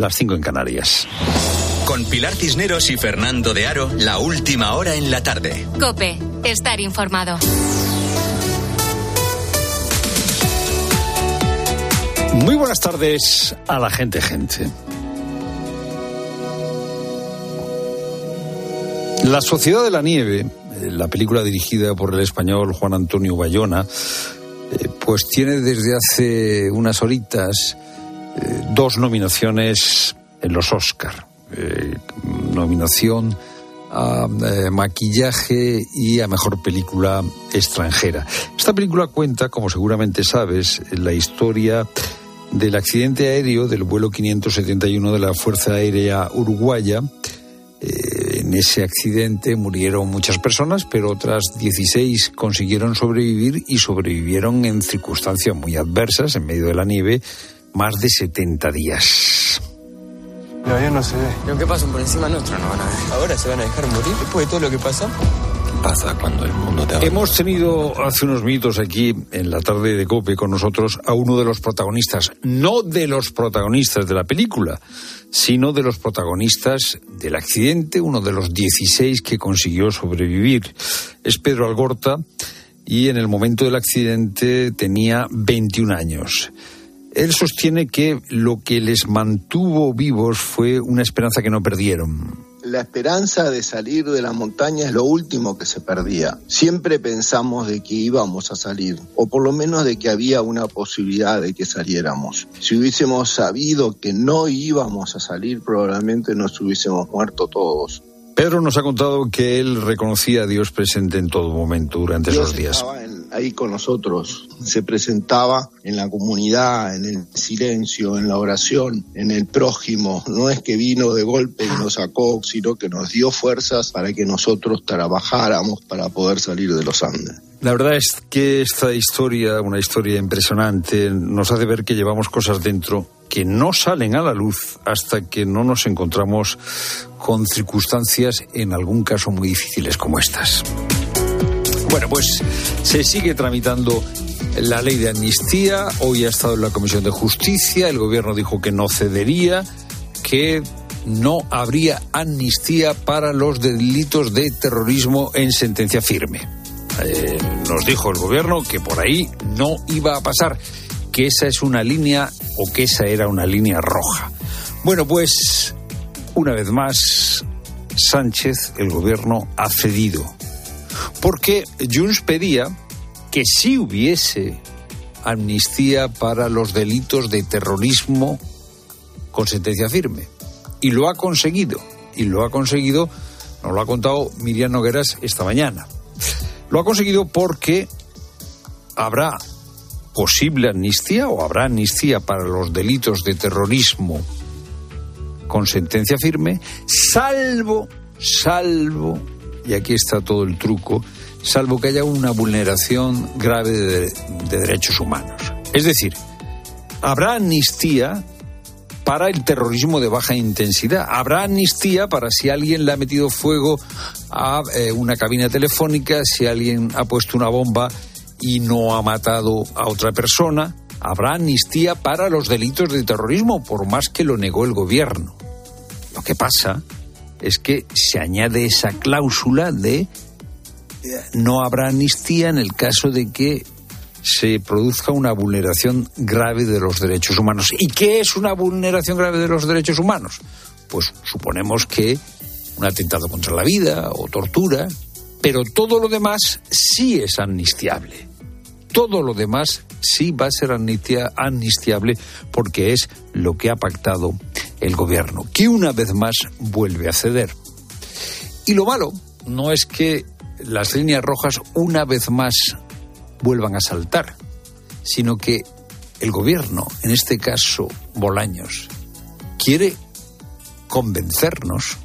Las cinco en Canarias. Con Pilar Cisneros y Fernando de Aro, la última hora en la tarde. Cope, estar informado. Muy buenas tardes a la gente, gente. La Sociedad de la Nieve, eh, la película dirigida por el español Juan Antonio Bayona, eh, pues tiene desde hace unas horitas eh, dos nominaciones en los Oscar. Eh, nominación a eh, maquillaje y a mejor película extranjera. Esta película cuenta, como seguramente sabes, la historia del accidente aéreo del vuelo 571 de la Fuerza Aérea Uruguaya. en ese accidente murieron muchas personas, pero otras 16 consiguieron sobrevivir y sobrevivieron en circunstancias muy adversas, en medio de la nieve, más de 70 días. El avión no se ve. Lo que pasa por encima nuestro no van a ver. Ahora se van a dejar morir después de todo lo que. ¿Qué pasa cuando el mundo te Hemos tenido hace unos minutos aquí en la tarde de Cope con nosotros a uno de los protagonistas, no de los protagonistas de la película, sino de los protagonistas del accidente, uno de los 16 que consiguió sobrevivir. Es Pedro Algorta y en el momento del accidente tenía 21 años. Él sostiene que lo que les mantuvo vivos fue una esperanza que no perdieron. La esperanza de salir de la montaña es lo último que se perdía. Siempre pensamos de que íbamos a salir, o por lo menos de que había una posibilidad de que saliéramos. Si hubiésemos sabido que no íbamos a salir, probablemente nos hubiésemos muerto todos. Pedro nos ha contado que él reconocía a Dios presente en todo momento durante Dios esos días. Ahí con nosotros, se presentaba en la comunidad, en el silencio, en la oración, en el prójimo. No es que vino de golpe y nos sacó, sino que nos dio fuerzas para que nosotros trabajáramos para poder salir de los Andes. La verdad es que esta historia, una historia impresionante, nos hace ver que llevamos cosas dentro que no salen a la luz hasta que no nos encontramos con circunstancias, en algún caso muy difíciles como estas. Bueno, pues se sigue tramitando la ley de amnistía. Hoy ha estado en la Comisión de Justicia. El gobierno dijo que no cedería, que no habría amnistía para los delitos de terrorismo en sentencia firme. Eh, nos dijo el gobierno que por ahí no iba a pasar, que esa es una línea o que esa era una línea roja. Bueno, pues una vez más, Sánchez, el gobierno, ha cedido. Porque Junts pedía que sí hubiese amnistía para los delitos de terrorismo con sentencia firme. Y lo ha conseguido. Y lo ha conseguido, nos lo ha contado Miriam Nogueras esta mañana. Lo ha conseguido porque habrá posible amnistía o habrá amnistía para los delitos de terrorismo con sentencia firme, salvo, salvo, y aquí está todo el truco, salvo que haya una vulneración grave de, de derechos humanos. Es decir, habrá amnistía para el terrorismo de baja intensidad. Habrá amnistía para si alguien le ha metido fuego a eh, una cabina telefónica, si alguien ha puesto una bomba y no ha matado a otra persona. Habrá amnistía para los delitos de terrorismo, por más que lo negó el gobierno. Lo que pasa es que se añade esa cláusula de eh, no habrá amnistía en el caso de que se produzca una vulneración grave de los derechos humanos. ¿Y qué es una vulneración grave de los derechos humanos? Pues suponemos que un atentado contra la vida o tortura, pero todo lo demás sí es amnistiable. Todo lo demás sí va a ser amnistia- amnistiable porque es lo que ha pactado el gobierno, que una vez más vuelve a ceder. Y lo malo no es que las líneas rojas una vez más vuelvan a saltar, sino que el gobierno, en este caso Bolaños, quiere convencernos,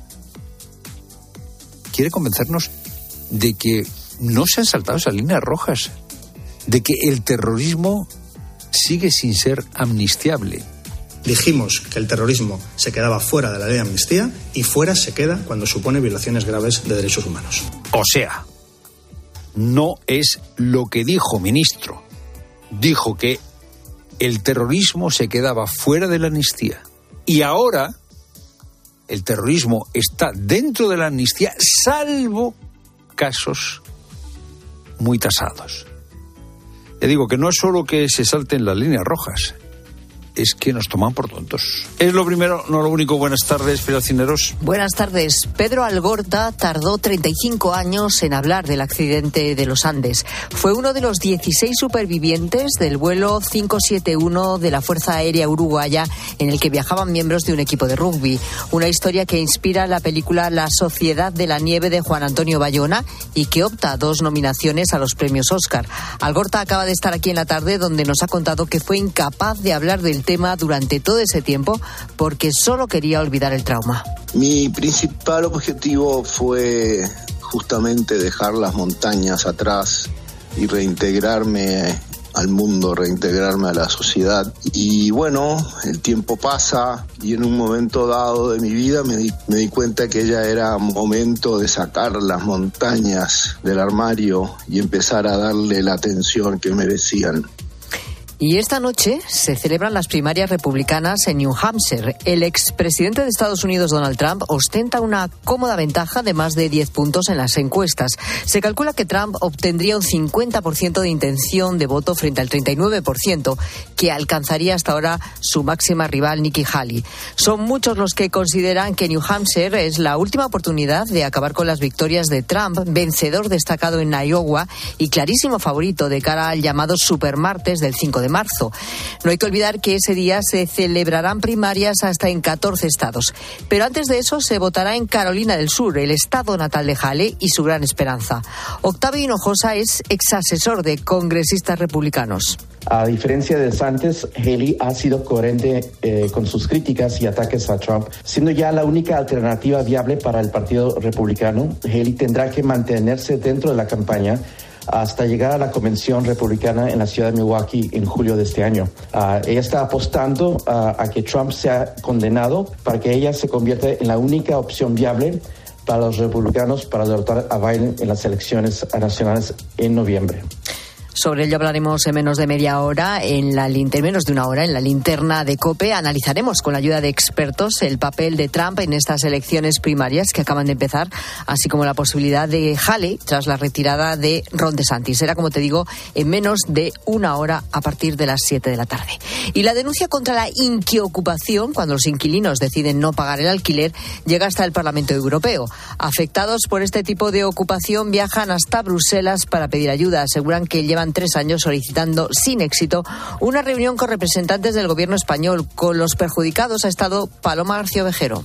quiere convencernos de que no se han saltado esas líneas rojas, de que el terrorismo sigue sin ser amnistiable. Dijimos que el terrorismo se quedaba fuera de la ley de amnistía y fuera se queda cuando supone violaciones graves de derechos humanos. O sea, no es lo que dijo ministro. Dijo que el terrorismo se quedaba fuera de la amnistía. Y ahora el terrorismo está dentro de la amnistía, salvo casos muy tasados. Le digo que no es solo que se salten las líneas rojas, es que nos toman por tontos. Es lo primero, no lo único. Buenas tardes, Cineros. Buenas tardes. Pedro Algorta tardó 35 años en hablar del accidente de los Andes. Fue uno de los 16 supervivientes del vuelo 571 de la Fuerza Aérea Uruguaya en el que viajaban miembros de un equipo de rugby. Una historia que inspira la película La Sociedad de la Nieve de Juan Antonio Bayona y que opta a dos nominaciones a los premios Oscar. Algorta acaba de estar aquí en la tarde donde nos ha contado que fue incapaz de hablar del tema durante todo ese tiempo porque solo quería olvidar el trauma. Mi principal objetivo fue justamente dejar las montañas atrás y reintegrarme al mundo, reintegrarme a la sociedad. Y bueno, el tiempo pasa y en un momento dado de mi vida me di, me di, cuenta que ya era momento de sacar las montañas del armario y empezar a darle la atención que merecían. Y esta noche se celebran las primarias republicanas en New Hampshire. El expresidente de Estados Unidos, Donald Trump, ostenta una cómoda ventaja de más de 10 puntos en las encuestas. Se calcula que Trump obtendría un 50% de intención de voto frente al 39% que alcanzaría hasta ahora su máxima rival, Nikki Haley. Son muchos los que consideran que New Hampshire es la última oportunidad de acabar con las victorias de Trump, vencedor destacado en Iowa y clarísimo favorito de cara al llamado supermartes del 5 de marzo. No hay que olvidar que ese día se celebrarán primarias hasta en 14 estados. Pero antes de eso se votará en Carolina del Sur, el estado natal de Jale y su gran esperanza. Octavio Hinojosa es exasesor de congresistas republicanos. A diferencia de antes, Haley ha sido coherente eh, con sus críticas y ataques a Trump, siendo ya la única alternativa viable para el Partido Republicano. Haley tendrá que mantenerse dentro de la campaña hasta llegar a la convención republicana en la ciudad de Milwaukee en julio de este año. Uh, ella está apostando uh, a que Trump sea condenado para que ella se convierta en la única opción viable para los republicanos para derrotar a Biden en las elecciones nacionales en noviembre. Sobre ello hablaremos en menos de media hora, en la menos de una hora, en la linterna de COPE. Analizaremos con la ayuda de expertos el papel de Trump en estas elecciones primarias que acaban de empezar, así como la posibilidad de Halley tras la retirada de Ron DeSantis. Será, como te digo, en menos de una hora a partir de las 7 de la tarde. Y la denuncia contra la inquiocupación, cuando los inquilinos deciden no pagar el alquiler, llega hasta el Parlamento Europeo. Afectados por este tipo de ocupación viajan hasta Bruselas para pedir ayuda. Aseguran que llevan tres años solicitando sin éxito una reunión con representantes del gobierno español. Con los perjudicados ha estado Paloma García Vejero.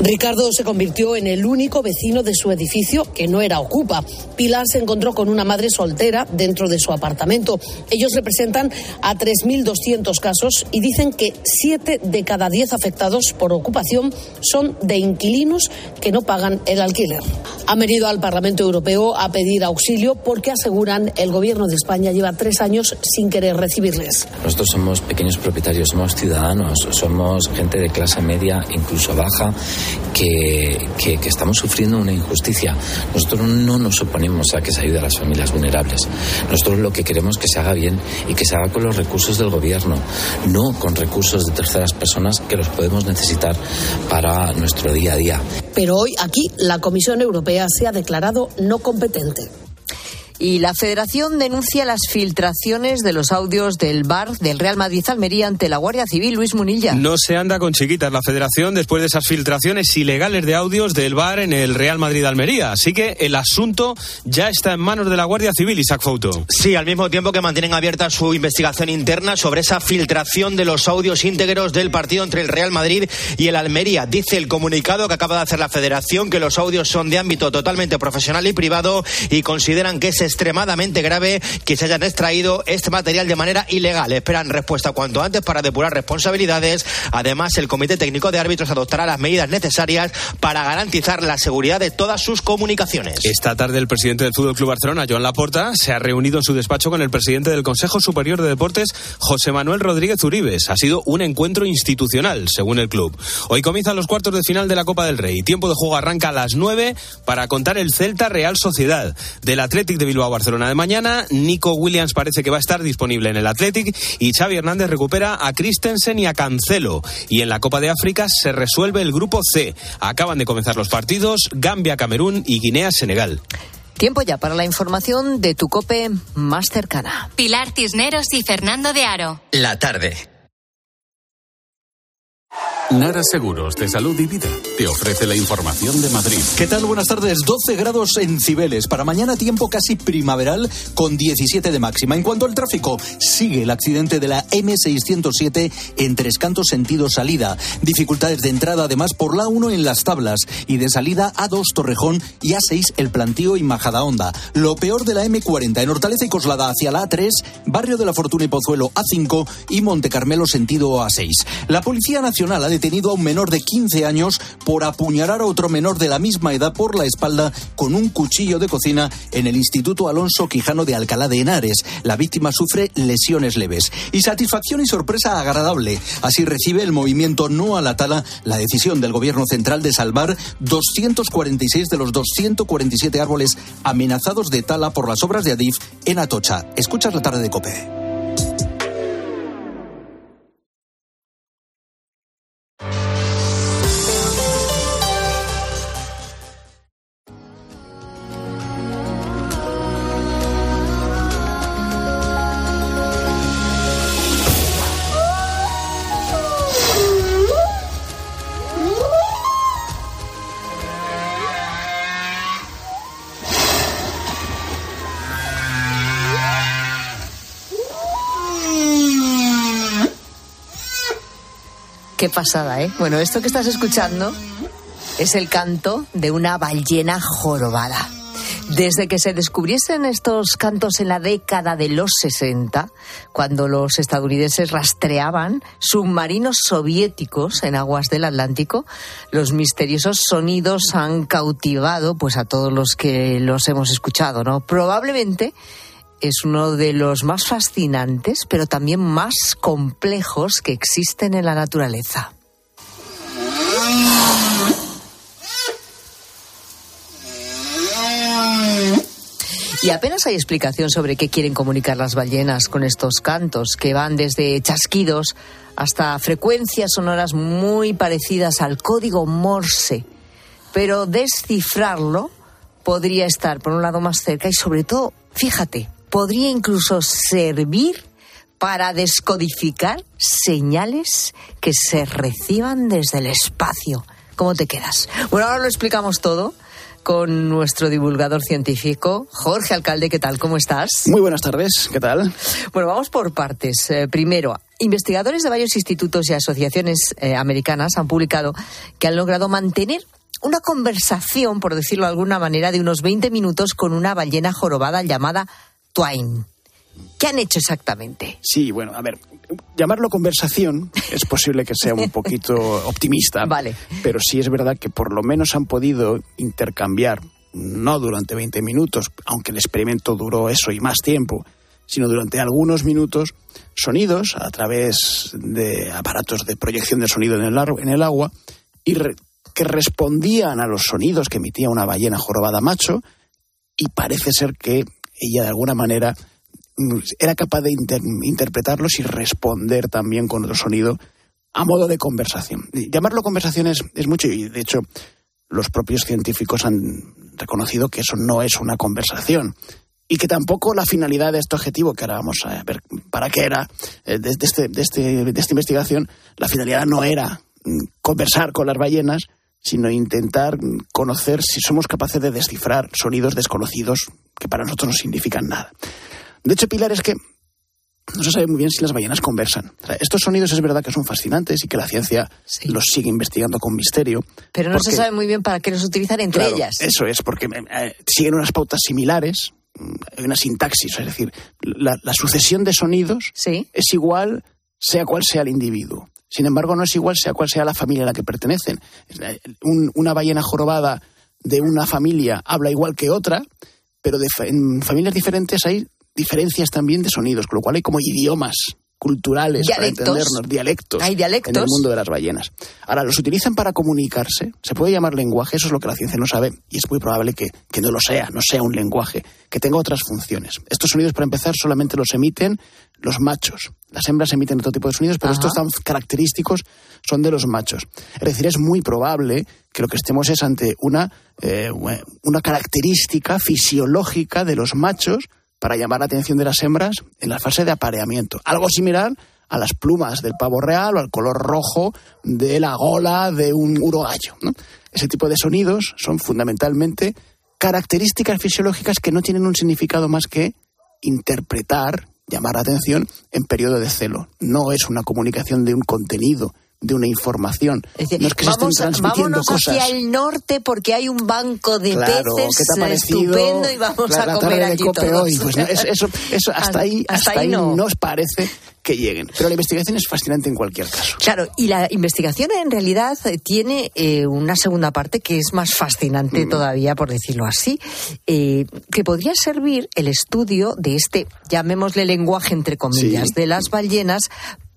Ricardo se convirtió en el único vecino de su edificio que no era ocupa. Pilar se encontró con una madre soltera dentro de su apartamento. Ellos representan a 3.200 casos y dicen que 7 de cada 10 afectados por ocupación son de inquilinos que no pagan el alquiler. Han venido al Parlamento Europeo a pedir auxilio porque aseguran el gobierno de España lleva tres años sin querer recibirles. Nosotros somos pequeños propietarios, somos ciudadanos, somos gente de clase media, incluso baja que, que, que, estamos sufriendo una injusticia. Nosotros no nos oponemos a que se ayude a las familias vulnerables. Nosotros lo que queremos es que se haga bien y que se haga con los recursos del gobierno, no con recursos de terceras personas que los podemos necesitar para nuestro día a día. Pero hoy aquí la Comisión Europea se ha declarado no competente. Y la Federación denuncia las filtraciones de los audios del bar del Real Madrid Almería ante la Guardia Civil, Luis Munilla. No se anda con chiquitas la Federación después de esas filtraciones ilegales de audios del bar en el Real Madrid Almería. Así que el asunto ya está en manos de la Guardia Civil, Isaac Fouto. Sí, al mismo tiempo que mantienen abierta su investigación interna sobre esa filtración de los audios íntegros del partido entre el Real Madrid y el Almería. Dice el comunicado que acaba de hacer la Federación que los audios son de ámbito totalmente profesional y privado y consideran que ese extremadamente grave que se hayan extraído este material de manera ilegal. Esperan respuesta cuanto antes para depurar responsabilidades. Además, el Comité Técnico de Árbitros adoptará las medidas necesarias para garantizar la seguridad de todas sus comunicaciones. Esta tarde el presidente del Fútbol Club Barcelona, Joan Laporta, se ha reunido en su despacho con el presidente del Consejo Superior de Deportes, José Manuel Rodríguez Uribes. Ha sido un encuentro institucional, según el club. Hoy comienzan los cuartos de final de la Copa del Rey. Tiempo de juego arranca a las 9 para contar el Celta Real Sociedad. Del Athletic de Bilbao-Barcelona de mañana. Nico Williams parece que va a estar disponible en el Athletic y Xavi Hernández recupera a Christensen y a Cancelo. Y en la Copa de África se resuelve el grupo C. Acaban de comenzar los partidos Gambia-Camerún y Guinea-Senegal. Tiempo ya para la información de tu cope más cercana. Pilar Cisneros y Fernando de Aro. La tarde. Nara Seguros de Salud y Vida te ofrece la información de Madrid. ¿Qué tal? Buenas tardes. 12 grados en Cibeles. Para mañana tiempo casi primaveral con 17 de máxima. En cuanto al tráfico, sigue el accidente de la M607 en Tres Cantos sentido salida. Dificultades de entrada además por la 1 en las tablas y de salida A2 Torrejón y A6 El Plantío y Majadahonda. Lo peor de la M40 en Hortaleza y Coslada hacia la A3, Barrio de la Fortuna y Pozuelo A5 y Monte Carmelo sentido A6. La Policía Nacional ha detenido a un menor de 15 años por apuñalar a otro menor de la misma edad por la espalda con un cuchillo de cocina en el Instituto Alonso Quijano de Alcalá de Henares. La víctima sufre lesiones leves. Y satisfacción y sorpresa agradable. Así recibe el movimiento No a la Tala la decisión del Gobierno Central de salvar 246 de los 247 árboles amenazados de tala por las obras de Adif en Atocha. Escuchas la tarde de Cope. Qué pasada, ¿eh? Bueno, esto que estás escuchando es el canto de una ballena jorobada. Desde que se descubriesen estos cantos en la década de los 60, cuando los estadounidenses rastreaban submarinos soviéticos en aguas del Atlántico, los misteriosos sonidos han cautivado pues a todos los que los hemos escuchado, ¿no? Probablemente es uno de los más fascinantes, pero también más complejos que existen en la naturaleza. Y apenas hay explicación sobre qué quieren comunicar las ballenas con estos cantos, que van desde chasquidos hasta frecuencias sonoras muy parecidas al código Morse. Pero descifrarlo podría estar, por un lado, más cerca y, sobre todo, fíjate, podría incluso servir para descodificar señales que se reciban desde el espacio. ¿Cómo te quedas? Bueno, ahora lo explicamos todo con nuestro divulgador científico, Jorge Alcalde. ¿Qué tal? ¿Cómo estás? Muy buenas tardes. ¿Qué tal? Bueno, vamos por partes. Eh, primero, investigadores de varios institutos y asociaciones eh, americanas han publicado que han logrado mantener una conversación, por decirlo de alguna manera, de unos 20 minutos con una ballena jorobada llamada Twain. ¿Qué han hecho exactamente? Sí, bueno, a ver, llamarlo conversación es posible que sea un poquito optimista. Vale. Pero sí es verdad que por lo menos han podido intercambiar, no durante 20 minutos, aunque el experimento duró eso y más tiempo, sino durante algunos minutos, sonidos a través de aparatos de proyección de sonido en el, en el agua y que respondían a los sonidos que emitía una ballena jorobada macho y parece ser que ella de alguna manera mm, era capaz de interpretarlos y responder también con otro sonido a modo de conversación. Llamarlo conversación es, mucho y de hecho los propios científicos han reconocido que eso no es una conversación y que tampoco la finalidad de este objetivo, que ahora vamos a ver para qué era, eh, de, este, de, este, de esta investigación, la finalidad no era mm, conversar con las ballenas, sino intentar conocer si somos capaces de descifrar sonidos desconocidos que para nosotros no significan nada. De hecho, Pilar, es que no se sabe muy bien si las ballenas conversan. estos sonidos es verdad que son fascinantes y que la ciencia los sigue investigando con misterio. Pero no se sabe muy bien para qué los utilizan entre ellas. Eso es, porque eh, siguen unas pautas similares, mm, hay una sintaxis, es decir, la, sucesión de sonidos es igual sea cual sea el individuo. Sin embargo, no es igual sea cual sea la familia a la que pertenecen. una ballena jorobada de una familia habla igual que otra, pero en familias diferentes hay diferencias también de sonidos, con lo cual hay como idiomas culturales para Dialectos. entendernos, dialectos, Hay dialectos. en el mundo de las ballenas. Ahora, los utilizan para comunicarse, se puede llamar lenguaje, eso es lo que la ciencia no sabe, y es muy probable que, que no lo sea, no sea un lenguaje, que tenga otras funciones. Estos sonidos, para empezar, solamente los emiten los machos. Las hembras emiten otro tipo de sonidos, pero estos tan característicos son de los machos. Es decir, es muy probable que lo que estemos es ante una, eh, una característica fisiológica de los machos para llamar la atención de las hembras en la fase de apareamiento. Algo similar a las plumas del pavo real o al color rojo de la gola de un urogallo. ¿no? Ese tipo de sonidos son fundamentalmente características fisiológicas que no tienen un significado más que interpretar, llamar la atención en periodo de celo. No es una comunicación de un contenido, de una información. no es que Vamos, se estén transmitiendo vámonos cosas. hacia el norte porque hay un banco de Claro, peces ¿qué te ha parecido estupendo y vamos a comer allí todos. hoy? Pues no, es- eso, eso hasta ahí, Hasta hasta ahí no. no os parece que lleguen. Pero la investigación es fascinante en cualquier caso. Claro, y la investigación en realidad eh, tiene eh, una segunda parte que es más Mm. fascinante todavía, por decirlo así, eh, que podría servir el estudio de este, llamémosle lenguaje entre comillas, Sí. de las ballenas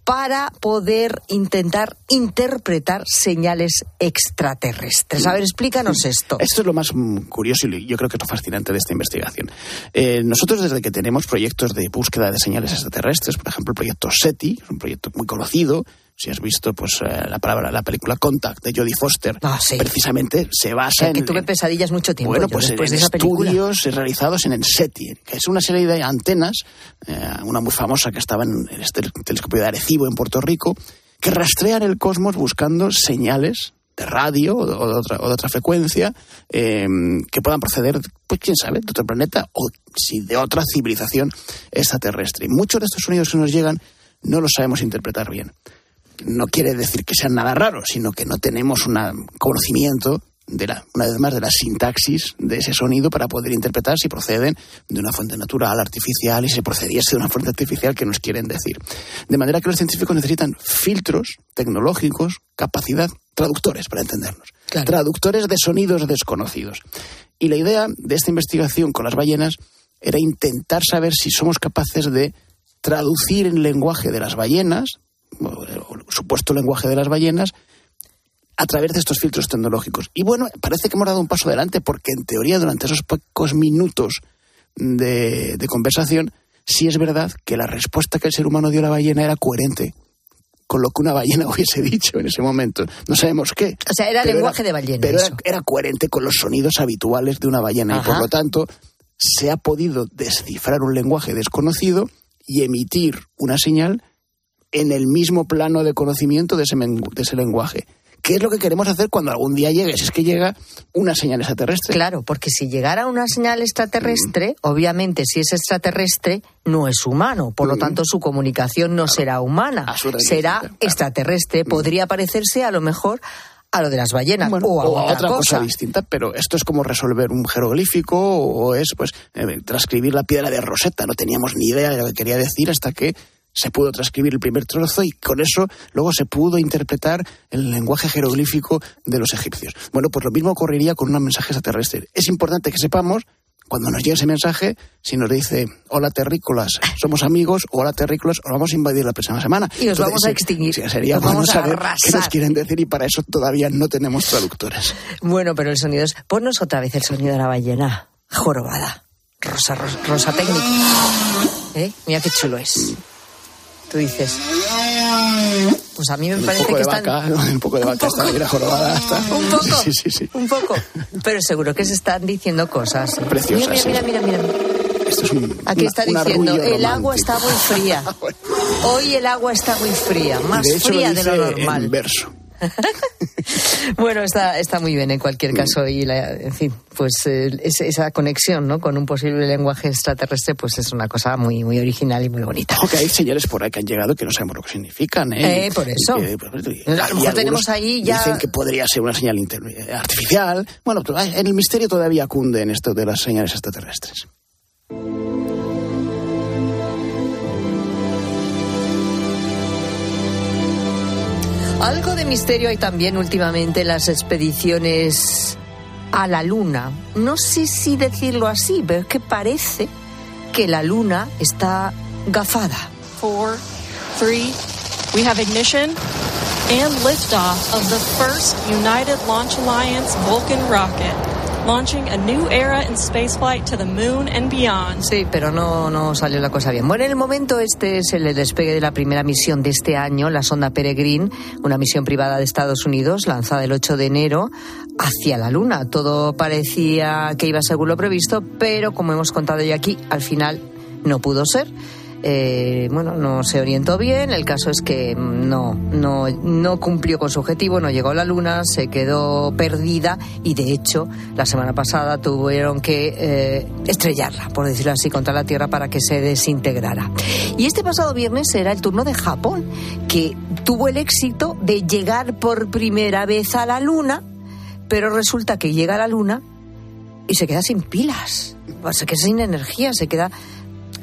para poder intentar interpretar señales extraterrestres. A ver, explícanos esto. Esto es lo más mm, curioso y yo creo que es lo fascinante de esta investigación. Eh, nosotros desde que tenemos proyectos de búsqueda de señales extraterrestres, por ejemplo el proyecto SETI, es un proyecto muy conocido, si has visto pues eh, la palabra la película Contact de Jodie Foster, precisamente se basa Ah, que en, tuve pesadillas mucho tiempo bueno, yo pues después en de esa película. estudios realizados en el SETI, que es una serie de antenas, eh, una muy famosa que estaba en el este- telescopio de Arecibo en Puerto Rico, que rastrean el cosmos buscando señales de radio o de, o de otra, o de otra frecuencia eh, que puedan proceder, pues quién sabe, de otro planeta o si de otra civilización extraterrestre. Y muchos de estos sonidos que nos llegan no los sabemos interpretar bien no quiere decir que sean nada raros, sino que no tenemos un conocimiento de la, una vez más, de la sintaxis de ese sonido para poder interpretar si proceden de una fuente natural, artificial, y si procediese de una fuente artificial que nos quieren decir. De manera que los científicos necesitan filtros tecnológicos, capacidad, traductores para entendernos. Traductores de sonidos desconocidos. Y la idea de esta investigación con las ballenas era intentar saber si somos capaces de traducir en lenguaje de las ballenas, o el supuesto lenguaje de las ballenas, a través de estos filtros tecnológicos. Y bueno, parece que hemos dado un paso adelante porque en teoría durante esos pocos minutos de, de conversación, sí es verdad que la respuesta que el ser humano dio a la ballena era coherente con lo que una ballena hubiese dicho en ese momento. No sabemos qué. O sea, era lenguaje de ballena, Pero era, coherente con los sonidos habituales de una ballena y por lo tanto se ha podido descifrar un lenguaje desconocido y emitir una señal en el mismo plano de conocimiento de ese, de ese lenguaje. ¿Qué es lo que queremos hacer cuando algún día llegue? Si es que llega una señal extraterrestre. Claro, porque si llegara una señal extraterrestre, obviamente si es extraterrestre, no es humano. Por lo tanto, su comunicación no será humana, será extraterrestre. Podría parecerse a lo mejor a lo de las ballenas o a o a otra, otra cosa. cosa. distinta, pero esto es como resolver un jeroglífico o es pues eh, transcribir la piedra de Rosetta. No teníamos ni idea de lo que quería decir hasta que se pudo transcribir el primer trozo y con eso luego se pudo interpretar el lenguaje jeroglífico de los egipcios. Bueno, pues lo mismo ocurriría con un mensaje extraterrestre. Es importante que sepamos cuando nos llegue ese mensaje, si nos dice, hola terrícolas, somos amigos, o hola terrícolas, os vamos a invadir la próxima semana. Y os vamos a extinguir. sería bueno vamos a saber qué nos quieren decir y para eso todavía no tenemos traductores. Bueno, pero el sonido es. Ponnos otra vez el sonido de la ballena. Jorobada. Rosa, rosa, rosa técnico. ¿Eh? Mira qué chulo es. Tú dices. Pues a mí me un parece poco que de están. vaca, un poco de vaca, está la jorobada. Está. Un poco. Sí, sí, sí. Un poco. Pero seguro que se están diciendo cosas. Preciosas, Mira, mira, mira, mira, mira. Esto es un, Aquí una- está un diciendo, el agua está muy fría. Hoy el agua está muy fría, más de hecho, fría lo de lo dice normal. En verso. Bueno, está, está muy bien en cualquier caso y, la- en fin, pues eh, es- esa conexión ¿no? con un posible lenguaje extraterrestre pues es una cosa muy, muy original y muy bonita. Ojo que hay señales por ahí que han llegado que no sabemos lo que significan. ¿eh? Eh, por Y eso. que, pues, y- A lo y mejor tenemos ahí ya- Dicen que podría ser una señal eh, artificial. Bueno, to- en el misterio todavía cunde en esto de las señales extraterrestres. Algo de misterio hay también últimamente en las expediciones a la Luna. No sé si decirlo así, pero que parece que la Luna está gafada. Four, three, we have ignition and liftoff of the first United Launch Alliance Vulcan rocket. Launching a new era in spaceflight to the moon and beyond. Sí, pero no, no salió la cosa bien. Bueno, en el momento este es el despegue de la primera misión de este año, la sonda Peregrine, una misión privada de Estados Unidos lanzada el 8 de enero hacia la Luna. Todo parecía que iba según lo previsto, pero como hemos contado ya aquí, al final no pudo ser. Eh, bueno, no se orientó bien. El caso es que no, no, no cumplió con su objetivo, no llegó a la Luna, se quedó perdida y de hecho la semana pasada tuvieron que eh, estrellarla, por decirlo así, contra la Tierra para que se desintegrara. Y este pasado viernes era el turno de Japón, que tuvo el éxito de llegar por primera vez a la Luna, pero resulta que llega a la Luna y se queda sin pilas, se queda sin energía, se queda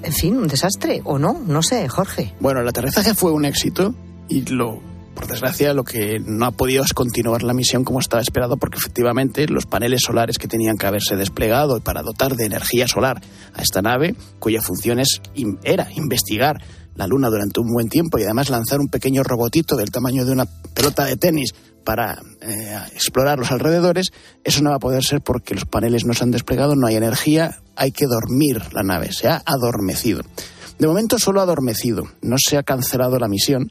en fin, un desastre, ¿o no? No sé, Jorge. Bueno, el aterrizaje fue un éxito y lo, por desgracia, lo que no ha podido es continuar la misión como estaba esperado, porque efectivamente los paneles solares que tenían que haberse desplegado para dotar de energía solar a esta nave, cuya función es, era investigar la Luna durante un buen tiempo y además lanzar un pequeño robotito del tamaño de una pelota de tenis para eh, explorar los alrededores, eso no va a poder ser porque los paneles no se han desplegado, no hay energía, hay que dormir la nave, se ha adormecido. De momento solo ha adormecido, no se ha cancelado la misión,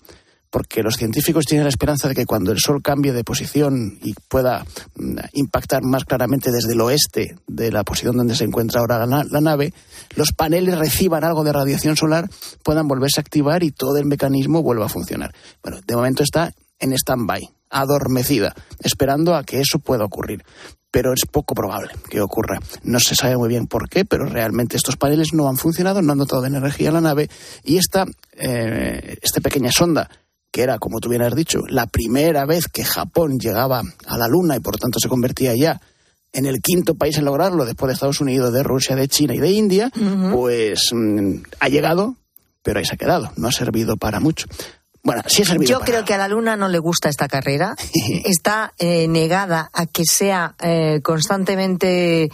porque los científicos tienen la esperanza de que cuando el Sol cambie de posición y pueda mm, impactar más claramente desde el oeste de la posición donde se encuentra ahora la, la, nave, los paneles reciban algo de radiación solar, puedan volverse a activar y todo el mecanismo vuelva a funcionar. Bueno, de momento está en stand-by, adormecida, esperando a que eso pueda ocurrir. Pero es poco probable que ocurra. No se sabe muy bien por qué, pero realmente estos paneles no han funcionado, no han dotado de energía a la nave y esta, eh, esta pequeña sonda que era, como tú bien has dicho, la primera vez que Japón llegaba a la Luna y por tanto se convertía ya en el quinto país en lograrlo, después de Estados Unidos, de Rusia, de China y de India, uh -huh. pues mmm, ha llegado, pero ahí se ha quedado, no ha servido para mucho. Bueno, sí ha servido Yo para creo que a la Luna no le gusta esta carrera. Está eh, negada a que sea eh, constantemente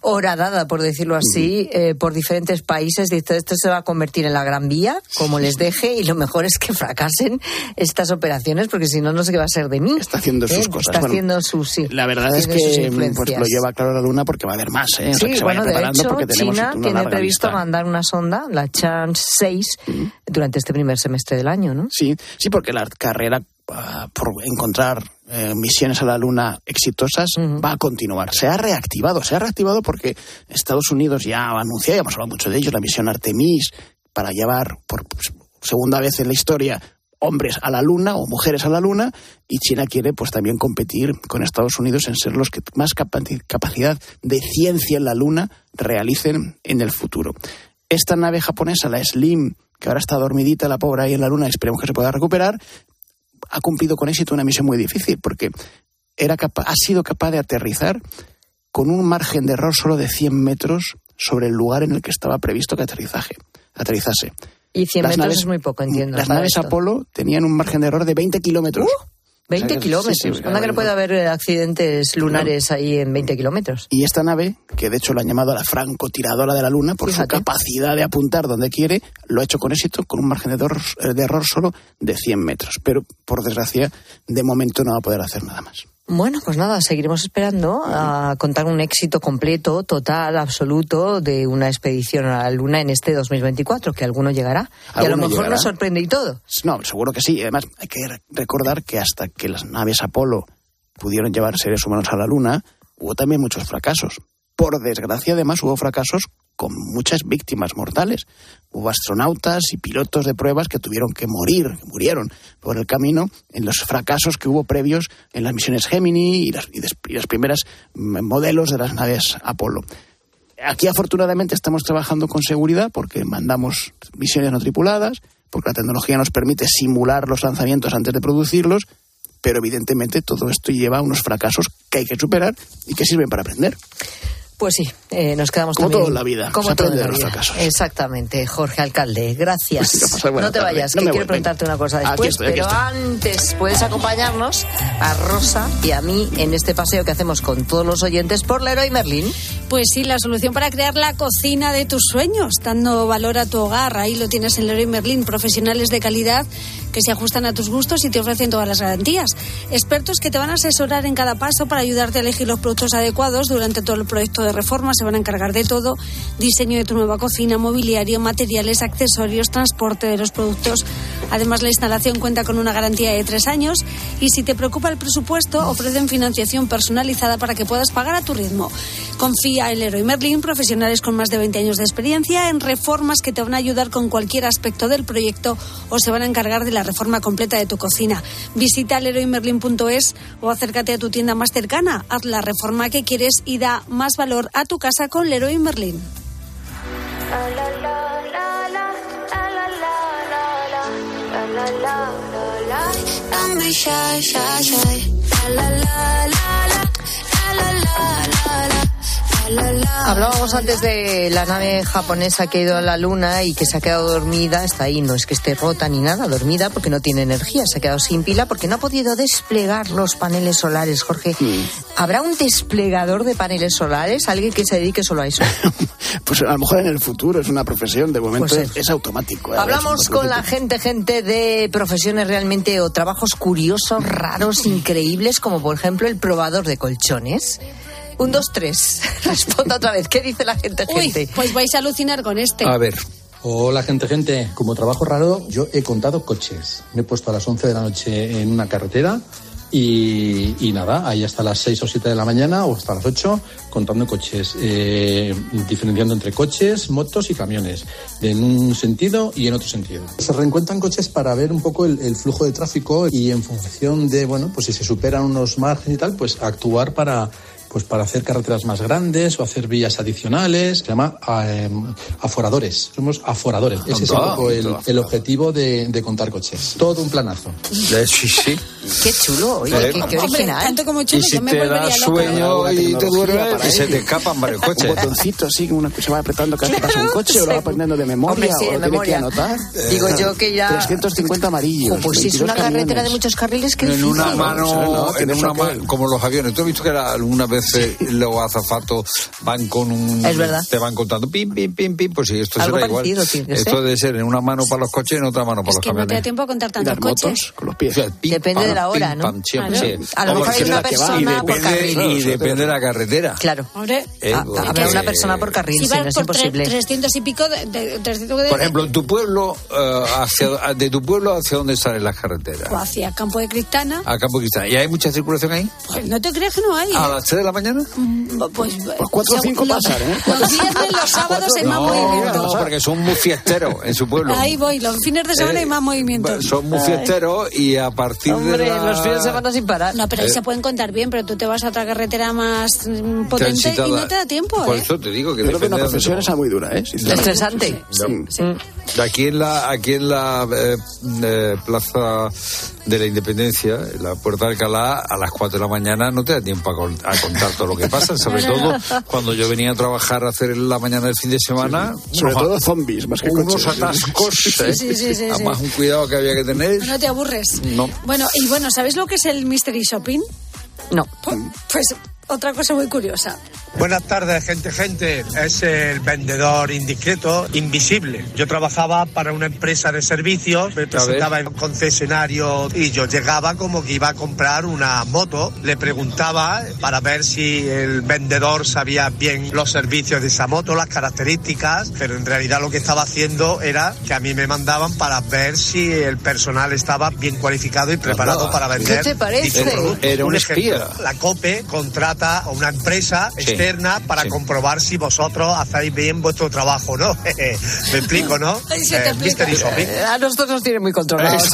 horadada, por decirlo así, eh, por diferentes países. Dice, esto se va a convertir en la Gran Vía, como les deje, y lo mejor es que fracasen estas operaciones, porque si no, no sé qué va a ser de mí. Está haciendo sus ¿Eh? cosas. Está Bueno, haciendo sus, sí. La verdad es sus que pues, influencias. lo lleva claro la Luna porque va a haber más, ¿eh? O sea, Sí, que se bueno, de hecho, porque China tiene previsto lista. mandar una sonda, la Chance 6, durante este primer semestre del año, ¿no? Sí, sí, porque la carrera por encontrar eh, misiones a la Luna exitosas va a continuar. Se ha reactivado, se ha reactivado porque Estados Unidos ya ha anunciado, ya hemos hablado mucho de ello, la misión Artemis para llevar por pues, segunda vez en la historia hombres a la luna o mujeres a la luna y China quiere pues también competir con Estados Unidos en ser los que más capaci- capacidad de ciencia en la luna realicen en el futuro. Esta nave japonesa, la Slim, que ahora está dormidita la pobre ahí en la luna, esperemos que se pueda recuperar, ha cumplido con éxito una misión muy difícil porque era capa- ha sido capaz de aterrizar con un margen de error solo de 100 metros sobre el lugar en el que estaba previsto que aterrizaje, aterrizase. Y 100 Las metros naves- es muy poco, entiendo. Las naves esto. Apolo tenían un margen de error de 20 kilómetros. 20 O sea, que- kilómetros. sí, sí, Anda que no puede haber eh, accidentes lunares ahí en 20 kilómetros. Y esta nave, que de hecho la han llamado la francotiradora de la Luna por Fíjate. su capacidad de apuntar donde quiere, lo ha hecho con éxito, con un margen de error, de error solo de 100 metros. Pero, por desgracia, de momento no va a poder hacer nada más. Bueno, pues nada, seguiremos esperando a contar un éxito completo, total, absoluto de una expedición a la Luna en este 2024, que alguno llegará. y a lo mejor llegará. nos sorprende y todo. No, seguro que sí. Además, hay que re- recordar que hasta que las naves Apolo pudieron llevar seres humanos a la Luna, hubo también muchos fracasos. Por desgracia, además, hubo fracasos con muchas víctimas mortales. Hubo astronautas y pilotos de pruebas que tuvieron que morir, que murieron por el camino en los fracasos que hubo previos en las misiones Gemini y las, y des- y las primeras mm, modelos de las naves Apolo. Aquí afortunadamente estamos trabajando con seguridad porque mandamos misiones no tripuladas, porque la tecnología nos permite simular los lanzamientos antes de producirlos, pero evidentemente todo esto lleva a unos fracasos que hay que superar y que sirven para aprender. Pues sí, eh, nos quedamos Como también- todo en la vida, Como todo en la vida. fracasos. Exactamente, Jorge Alcalde, gracias. Pues, no te tarde. vayas, No que quiero preguntarte una cosa después, estoy, pero antes puedes acompañarnos a Rosa y a mí en este paseo que hacemos con todos los oyentes por Leroy Merlin. Pues sí, la solución para crear la cocina de tus sueños, dando valor a tu hogar. Ahí lo tienes en Leroy Merlin, profesionales de calidad que se ajustan a tus gustos y te ofrecen todas las garantías. Expertos que te van a asesorar en cada paso para ayudarte a elegir los productos adecuados durante todo el proyecto de reforma. Se van a encargar de todo, diseño de tu nueva cocina, mobiliario, materiales, accesorios, transporte de los productos. Además, la instalación cuenta con una garantía de tres años y si te preocupa el presupuesto, ofrecen financiación personalizada para que puedas pagar a tu ritmo. Confía en Leroy Merlin, profesionales con más de 20 años de experiencia en reformas que te van a ayudar con cualquier aspecto del proyecto o se van a encargar de la reforma completa de tu cocina. Visita leroymerlin.es o acércate a tu tienda más cercana. Haz la reforma que quieres y da más valor a tu casa con Leroy Merlin. Hablábamos antes de la nave japonesa que ha ido a la luna y que se ha quedado dormida. Está ahí, no es que esté rota ni nada, dormida porque no tiene energía. Se ha quedado sin pila porque no ha podido desplegar los paneles solares. Jorge, ¿habrá un desplegador de paneles solares? ¿Alguien que se dedique solo a eso? Pues a lo mejor en el futuro es una profesión, de momento Pues es, es automático. ¿eh? Hablamos Es con la gente, gente de profesiones realmente o trabajos curiosos, raros, increíbles, como por ejemplo el probador de colchones. Un, dos, tres. Responda otra vez. ¿Qué dice la gente, gente? Pues vais a alucinar con este. ver. Hola gente, gente. Como trabajo raro, yo he contado coches. Me he puesto a las 11 de la noche en una carretera y, y nada, ahí hasta las 6 o 7 de la mañana o hasta las 8 contando coches, eh, diferenciando entre coches, motos y camiones, en un sentido y en otro sentido. Se reencuentran coches para ver un poco el, el flujo de tráfico y en función de, bueno, pues si se superan unos márgenes y tal, pues actuar para pues para hacer carreteras más grandes o hacer vías adicionales. Se llama eh, aforadores. Somos aforadores. Ese es un poco el, objetivo de, de contar coches. Todo un planazo. Eh, Sí, sí. Qué chulo, oye, Eh, qué, qué Hombre, original. tanto como chulo, Y si yo me te da sueño y te duermes, y se te escapan varios Un coches. botoncito así, que se va apretando cada vez que pasa un coche, o lo va poniendo de memoria, Hombre, sí, o lo tiene memoria. que anotar. Digo yo que ya- 350 amarillos. Pues si es 22 una carretera de muchos carriles, qué en una mano, no, no, en una mano, como los aviones. ¿Tú has visto que era- algunas veces los azafatos van con un. Es verdad. Te van contando pim, pim, pim, pim. Pues sí, esto Algo será igual. Esto debe ser en una mano para los coches y en otra mano para Es los que no te da camiones. tiempo a contar tantos las coches. motos con los pies. O sea, pim, Depende de pam, la hora, pim, ¿no? pam, siempre, Claro. sí. A lo mejor hay una la que va. persona y por depende, carril. y depende de la carretera. Claro. Hombre, Eh, Ah, porque- habrá una persona por carril, si no es por imposible. 300 y pico de, de- 300 de- Por ejemplo, en tu pueblo, eh, hacia, de tu pueblo, ¿hacia dónde salen las carreteras? o hacia Campo de Cristana, A Campo Cristal. ¿Y hay mucha circulación ahí? pues no te creas que no hay. ¿A las 3 de la mañana? Mm, Pues, Pues cuatro o cinco pasan, ¿eh? Los viernes, los sábados hay más No, movimiento. no, porque son muy fiesteros en su pueblo. Ahí voy, los fines de semana Eh, hay más movimiento. Son muy fiesteros y a partir Hombre, de la... los fines de semana sin parar. No, pero ahí Eh. se pueden contar bien, pero tú te vas a otra carretera más mm, potente y no te da tiempo, Por ¿eh? eso te digo que Yo creo que dónde profesión esa muy dura, ¿eh? Estresante. Sí. Aquí en la, aquí en la eh, eh, plaza de la Independencia, en la Puerta de Alcalá, a las 4 de la mañana no te da tiempo a, con- a contar todo lo que pasa. Sobre todo cuando yo venía a trabajar a hacer la mañana del fin de semana. Sobre unos- todo zombies, más que unos coches. atascos. ¿eh? Sí, sí, sí, Además, sí. un cuidado que había que tener. No te aburres. No. Bueno, y bueno, ¿sabéis lo que es el Mystery Shopping? No. Pues, pues otra cosa muy curiosa. Buenas tardes, gente, gente. Es el vendedor indiscreto, invisible. Yo trabajaba para una empresa de servicios, me presentaba en un concesionario y yo llegaba como que iba a comprar una moto. Le preguntaba para ver si el vendedor sabía bien los servicios de esa moto, las características, pero en realidad lo que estaba haciendo era que a mí me mandaban para ver si el personal estaba bien cualificado y preparado Anda. para vender. ¿Qué te parece? Era un ejemplo, espía. la COPE contrata a una empresa Sí. Externa para Sí. comprobar si vosotros hacéis bien vuestro trabajo, ¿no? Me explico, ¿no? Ay, se te Eh, explica. Mystery Shopping. Eh, A nosotros nos tienen muy controlados.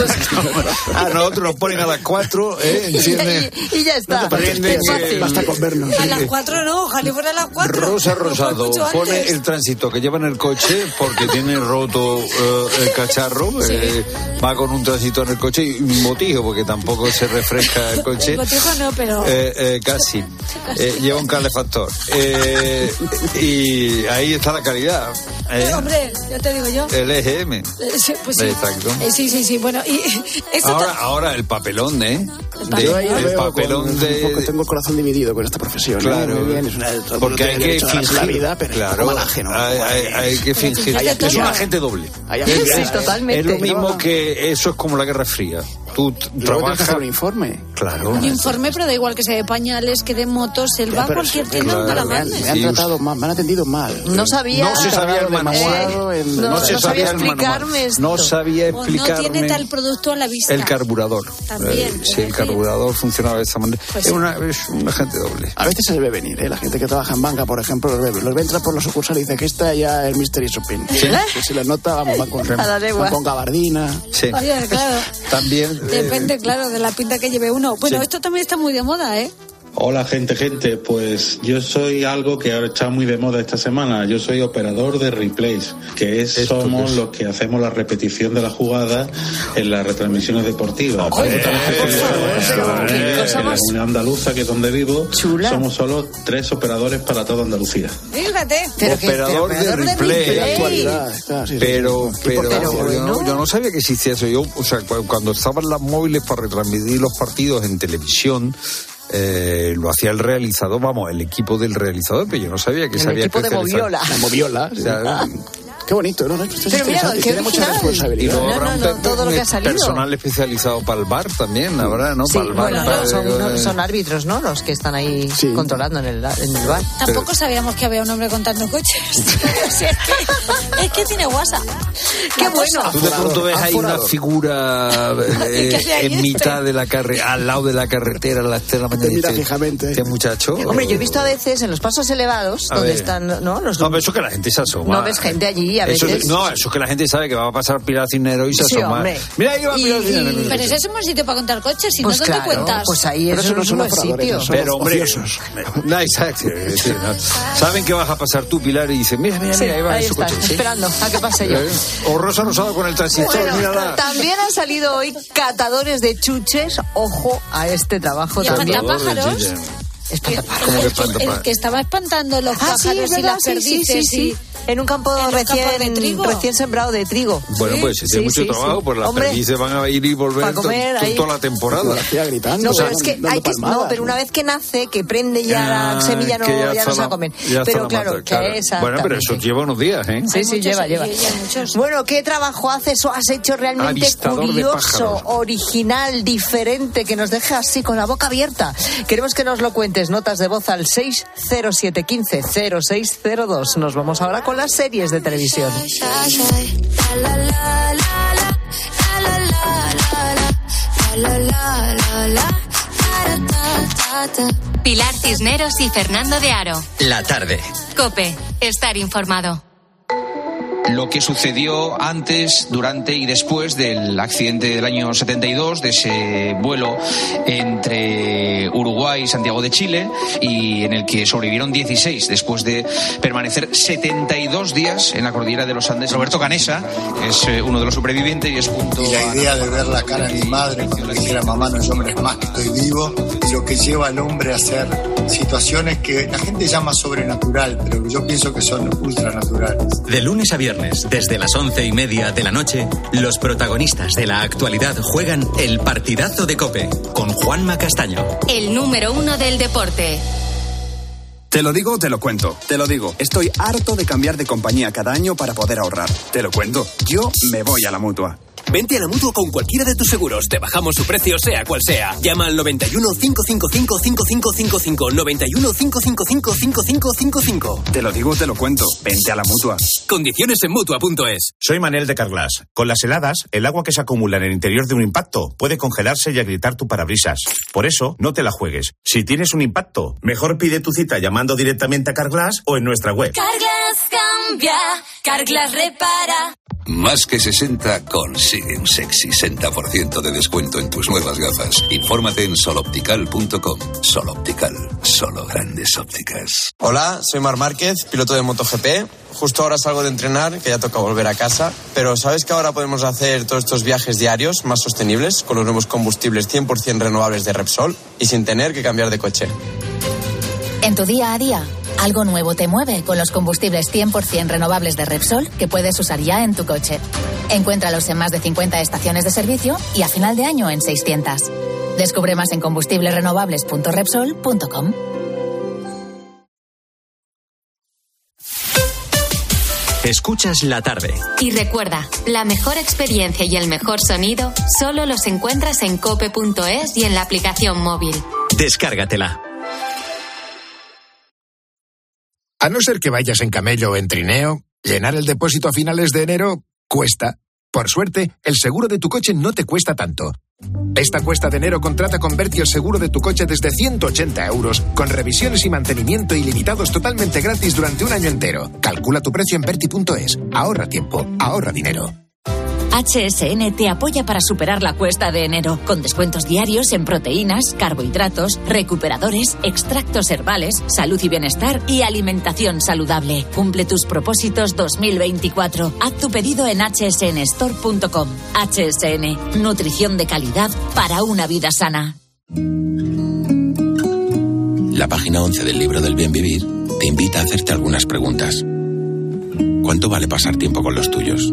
A nosotros nos ponen a las 4, ¿eh? Encienden- y, y ya está. prenden, Qué fácil. eh, Basta con vernos. A las cuatro no, ojalá fuera a las cuatro. Rosa Lo Rosado pone antes. el tránsito que lleva en el coche porque tiene roto eh, el cacharro. eh, va con un tránsito en el coche y un botijo porque tampoco se refresca el coche. El botijo no, pero- Eh, eh, casi. Eh, lleva un calefactor. Eh, y ahí está la calidad. ¿eh? Hombre, ya te digo yo. El EGM. Eh, pues sí. Exacto. Eh, sí, sí, sí. Bueno, y esto Ahora, ahora el papelón, ¿eh? De- Yo ahí lo el veo papelón con- de. un poco tengo el corazón dividido con esta profesión. ¿eh? Claro, Muy bien, es una, el porque hay que fingir la vida, pero claro, como al ajeno. hay, hay- hay que fingir Hay es un agente doble Hay es- Sí, totalmente. es lo mismo No. que eso es como la guerra fría tú que trabajas hacer un informe. claro un informe, pero da igual que sea de pañales, que de motos, él va a cualquier tienda donde la me han, mande. me han tratado mal, me han atendido mal. No sabía. no se sabía el manual Eh, no, no se no sabía sabía explicarme esto. no sabía O no explicarme tiene tal producto a la vista. el carburador También, Eh, si el carburador funcionaba de esa manera Pues es, una, es un agente doble A veces se le ve venir, ¿eh? La gente que trabaja en banca, por ejemplo, los ve, los ve entrar por la sucursal y dice que está ya el Mystery Shopping. Sí. Que se les nota, vamos, van con, la con gabardina. sí Oye, claro, también eh, depende, claro, de la pinta que lleve uno. Bueno, Sí. esto también está muy de moda, ¿eh? Hola gente, gente, pues yo soy algo que ahora está muy de moda esta semana. Yo soy operador de replays, que es somos los que hacemos la repetición de la jugada en las retransmisiones deportivas. En la comunidad andaluza, que es donde vivo, somos solo tres operadores para toda Andalucía. Fíjate. operador de replay. pero pero, yo, no, yo no sabía que existía eso yo o sea cu- cuando estaban las móviles para retransmitir los partidos en televisión eh, lo hacía el realizador vamos el equipo del realizador pero yo no sabía que El se había equipo de. Moviola. La moviola. O sea, Qué bonito, ¿no? Esto es Pero mira, qué tiene mucha original. y responsabilidad. luego No, habrá no, no, todo lo que ha salido. personal especializado para el bar también habrá no Sí, para el bar bueno, para- no, son, no, son árbitros, ¿no? Los que están ahí controlando en el, en el bar. Tampoco sabíamos que había un hombre contando coches. Es, que, es que tiene WhatsApp. Qué bueno. Tú de pronto ves ahí una figura eh, ¿Qué en este? mitad de la carretera, al lado de la carretera a las 3 de la mañana. mira fijamente. Este muchacho. Hombre, yo he visto a veces en los pasos elevados, A donde ver. están, ¿no? Los No, eso que la gente se asoma. No ves gente allí a Eso- veces. no, eso es que la gente sabe que va a pasar Pilar Cisneros y se Sí, asoma. hombre. Mira, ahí va Y- Pilar y- Cisneros. pero ese es un buen sitio para contar coches, si Pues no, ¿dónde claro, cuentas? pues ahí Pero eso eso no es un buen sitio. Pero, hombre, ociosos. no, exacto. es no. Saben que vas a pasar tú, Pilar, y dicen, mira, mira, Sí, mira, ahí va ahí en su están, coche. esperando a que pase yo. Eh, O Rosa Rosado con el transistor, Bueno, mírala. también han salido hoy catadores de chuches. Ojo a este trabajo ¿Y también. espantapájaros? Espantapájaros. ¿Cómo que espantapájaros? el que estaba espantando los Ah, sí, pájaros es y verdad, las sí, sí, perdices sí, sí. y... En un campo En un recién, campo de trigo. recién sembrado de trigo. Bueno, Sí, pues si sí, tiene mucho sí, trabajo, sí. pues las Hombre, perdices van a ir y volver to- comer ahí. toda la temporada. Hacía gritando. No, pero dando- es que hay que no, palmadas, pero una vez que nace, que prende ya Ah, la semilla no ya, está no se la la- comen. ya está Pero la claro, mata, que claro. esa Bueno, pero eso lleva unos días, ¿eh? Sí, sí, muchos, lleva, lleva. Bueno, ¿qué trabajo haces o has hecho realmente Avistador curioso, original, diferente, que nos deje así con la boca abierta? Queremos que nos lo cuentes. Notas de voz al 60715 0602. Nos vamos ahora con las series de televisión. Pilar Cisneros y Fernando de Aro. La tarde. Cope, estar informado. Lo que sucedió antes, durante y después del accidente del año 72, de ese vuelo entre Uruguay y Santiago de Chile, y en el que sobrevivieron 16 después de permanecer 72 días en la cordillera de los Andes. Roberto Canesa es eh, uno de los supervivientes y es punto. Y la idea de ver la cara de mi madre cuando dijera mamá no hay hombres más que estoy vivo, y lo que lleva al hombre a hacer situaciones que la gente llama sobrenatural, pero yo pienso que son ultranaturales. De lunes a viernes, desde las once y media de la noche, los protagonistas de la actualidad juegan el partidazo de Cope con Juanma Castaño. El número uno del deporte. Te lo digo, te lo cuento. Te lo digo. Estoy harto de cambiar de compañía cada año para poder ahorrar. Te lo cuento. Yo me voy a la mutua. Vente a la mutua con cualquiera de tus seguros. Te bajamos su precio, sea cual sea. Llama al 91 555 5555. 91 555 5555. Te lo digo, te lo cuento. Vente a la mutua. Condiciones en mutua.es. Soy Manel de Carglass. Con las heladas, el agua que se acumula en el interior de un impacto puede congelarse y agrietar tu parabrisas. Por eso, no te la juegues. Si tienes un impacto, mejor pide tu cita llamando directamente a Carglass o en nuestra web. Carglass cambia, Carglass repara. Más que 60 consigue un sexy 60% de descuento en tus nuevas gafas. Infórmate en soloptical.com. Soloptical, solo grandes ópticas. Hola, soy Mar Márquez, piloto de MotoGP. Justo ahora salgo de entrenar, que ya toca volver a casa. Pero ¿sabes que ahora podemos hacer todos estos viajes diarios más sostenibles con los nuevos combustibles 100% renovables de Repsol y sin tener que cambiar de coche? En tu día a día, Algo nuevo te mueve con los combustibles 100% renovables de Repsol que puedes usar ya en tu coche. Encuéntralos en más de 50 estaciones de servicio y a final de año en 600. Descubre más en combustiblesrenovables.repsol.com. Escuchas la tarde. Y recuerda, la mejor experiencia y el mejor sonido solo los encuentras en cope.es y en la aplicación móvil. Descárgatela. A no ser que vayas en camello o en trineo, llenar el depósito a finales de enero cuesta. Por suerte, el seguro de tu coche no te cuesta tanto. Esta cuesta de enero contrata con Berti el seguro de tu coche desde 180 euros, con revisiones y mantenimiento ilimitados totalmente gratis durante un año entero. Calcula tu precio en Berti.es. Ahorra tiempo, ahorra dinero. HSN te apoya para superar la cuesta de enero, con descuentos diarios en proteínas, carbohidratos, recuperadores, extractos herbales, salud y bienestar y alimentación saludable. Cumple tus propósitos 2024. Haz tu pedido en hsnstore.com. HSN, nutrición de calidad para una vida sana. La página 11 del libro del bien vivir te invita a hacerte algunas preguntas. ¿Cuánto vale pasar tiempo con los tuyos?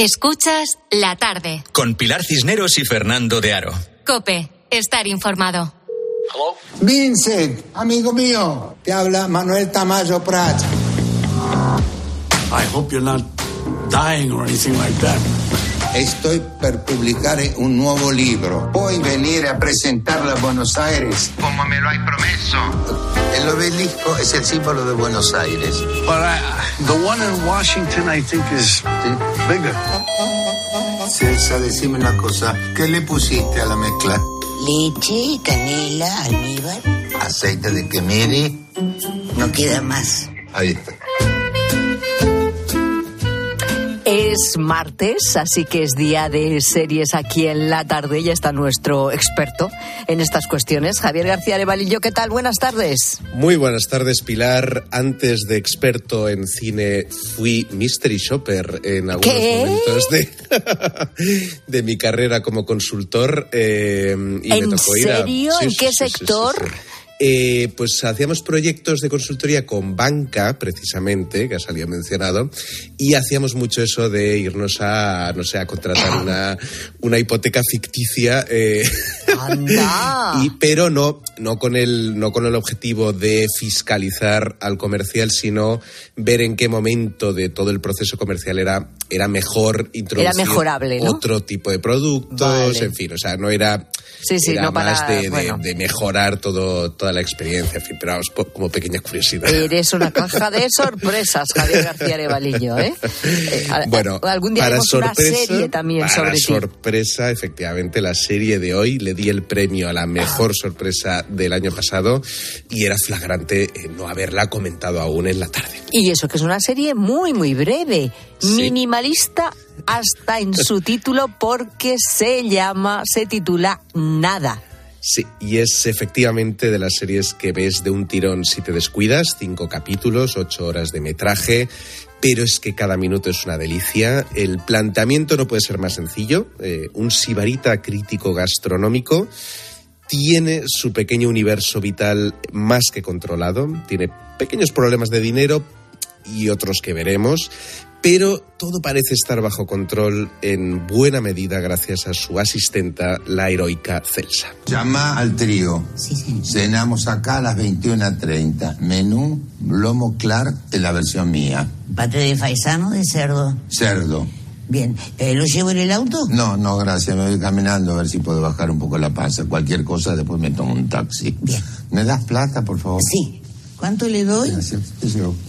Escuchas la tarde. Con Pilar Cisneros y Fernando de Aro. Cope, estar informado. Vincent, amigo mío, te habla Manuel Tamayo Prats. I hope you're not dying or anything like that. Estoy per pubblicare un nuovo libro. Puoi venire a presentarlo a Buenos Aires. Como me lo hai promesso. El obelisco es el símbolo de Buenos Aires. But I, the one in Washington, I think, is bigger. Celsa, decime una cosa. ¿Qué le pusiste a la mezcla? Leche, canela, almíbar. Aceite de quemiri. No queda más. Ahí está. Es martes, así que es día de series aquí en la tarde. Ya está nuestro experto en estas cuestiones, Javier García Levalillo. ¿Qué tal? Buenas tardes. Muy buenas tardes, Pilar. Antes de experto en cine, fui mystery shopper en algunos ¿Qué? momentos de, de mi carrera como consultor. eh, y ¿En me tocó ir a- serio? Sí, ¿En sí, qué sí, sector? Eh, pues hacíamos proyectos de consultoría con banca, precisamente, que salido mencionado, y hacíamos mucho eso de irnos a, no sé, a contratar una, una hipoteca ficticia. eh, Anda. y, pero no, no, con el, no con el objetivo de fiscalizar al comercial, sino ver en qué momento de todo el proceso comercial era, era mejor introducir mejorable, ¿no? otro tipo de productos, Vale. en fin, o sea, no era, Sí, sí, era no para- más de, de- bueno. de mejorar todo, toda la experiencia, en fin, pero vamos, como pequeña curiosidad. Eres una caja de sorpresas, Javier García Levalillo, ¿eh? Eh, Bueno, algún día para haremos una sorpresa, serie también para sobre ti. sorpresa, efectivamente, la serie de hoy le di el premio a la mejor sorpresa del año pasado y era flagrante eh, no haberla comentado aún en la tarde. Y eso que es una serie muy, muy breve, minimalista hasta en su título porque se llama, se titula Nada. Sí, y es efectivamente de las series que ves de un tirón si te descuidas, cinco capítulos, ocho horas de metraje, pero es que cada minuto es una delicia. El planteamiento no puede ser más sencillo. eh, un sibarita crítico gastronómico tiene su pequeño universo vital más que controlado, tiene pequeños problemas de dinero, y otros que veremos, pero todo parece estar bajo control en buena medida gracias a su asistenta, la heroica Celsa. Llama al trío. Cenamos acá a las 21.30. Menú, lomo Clark en la versión mía. ¿Pate de faisano o de cerdo? Cerdo. Bien, eh, ¿lo llevo en el auto? No, no, gracias. Me voy caminando a ver si puedo bajar un poco la panza. Cualquier cosa, después me tomo un taxi. Bien. ¿Me das plata, por favor? Sí. ¿Cuánto le doy? Gracias.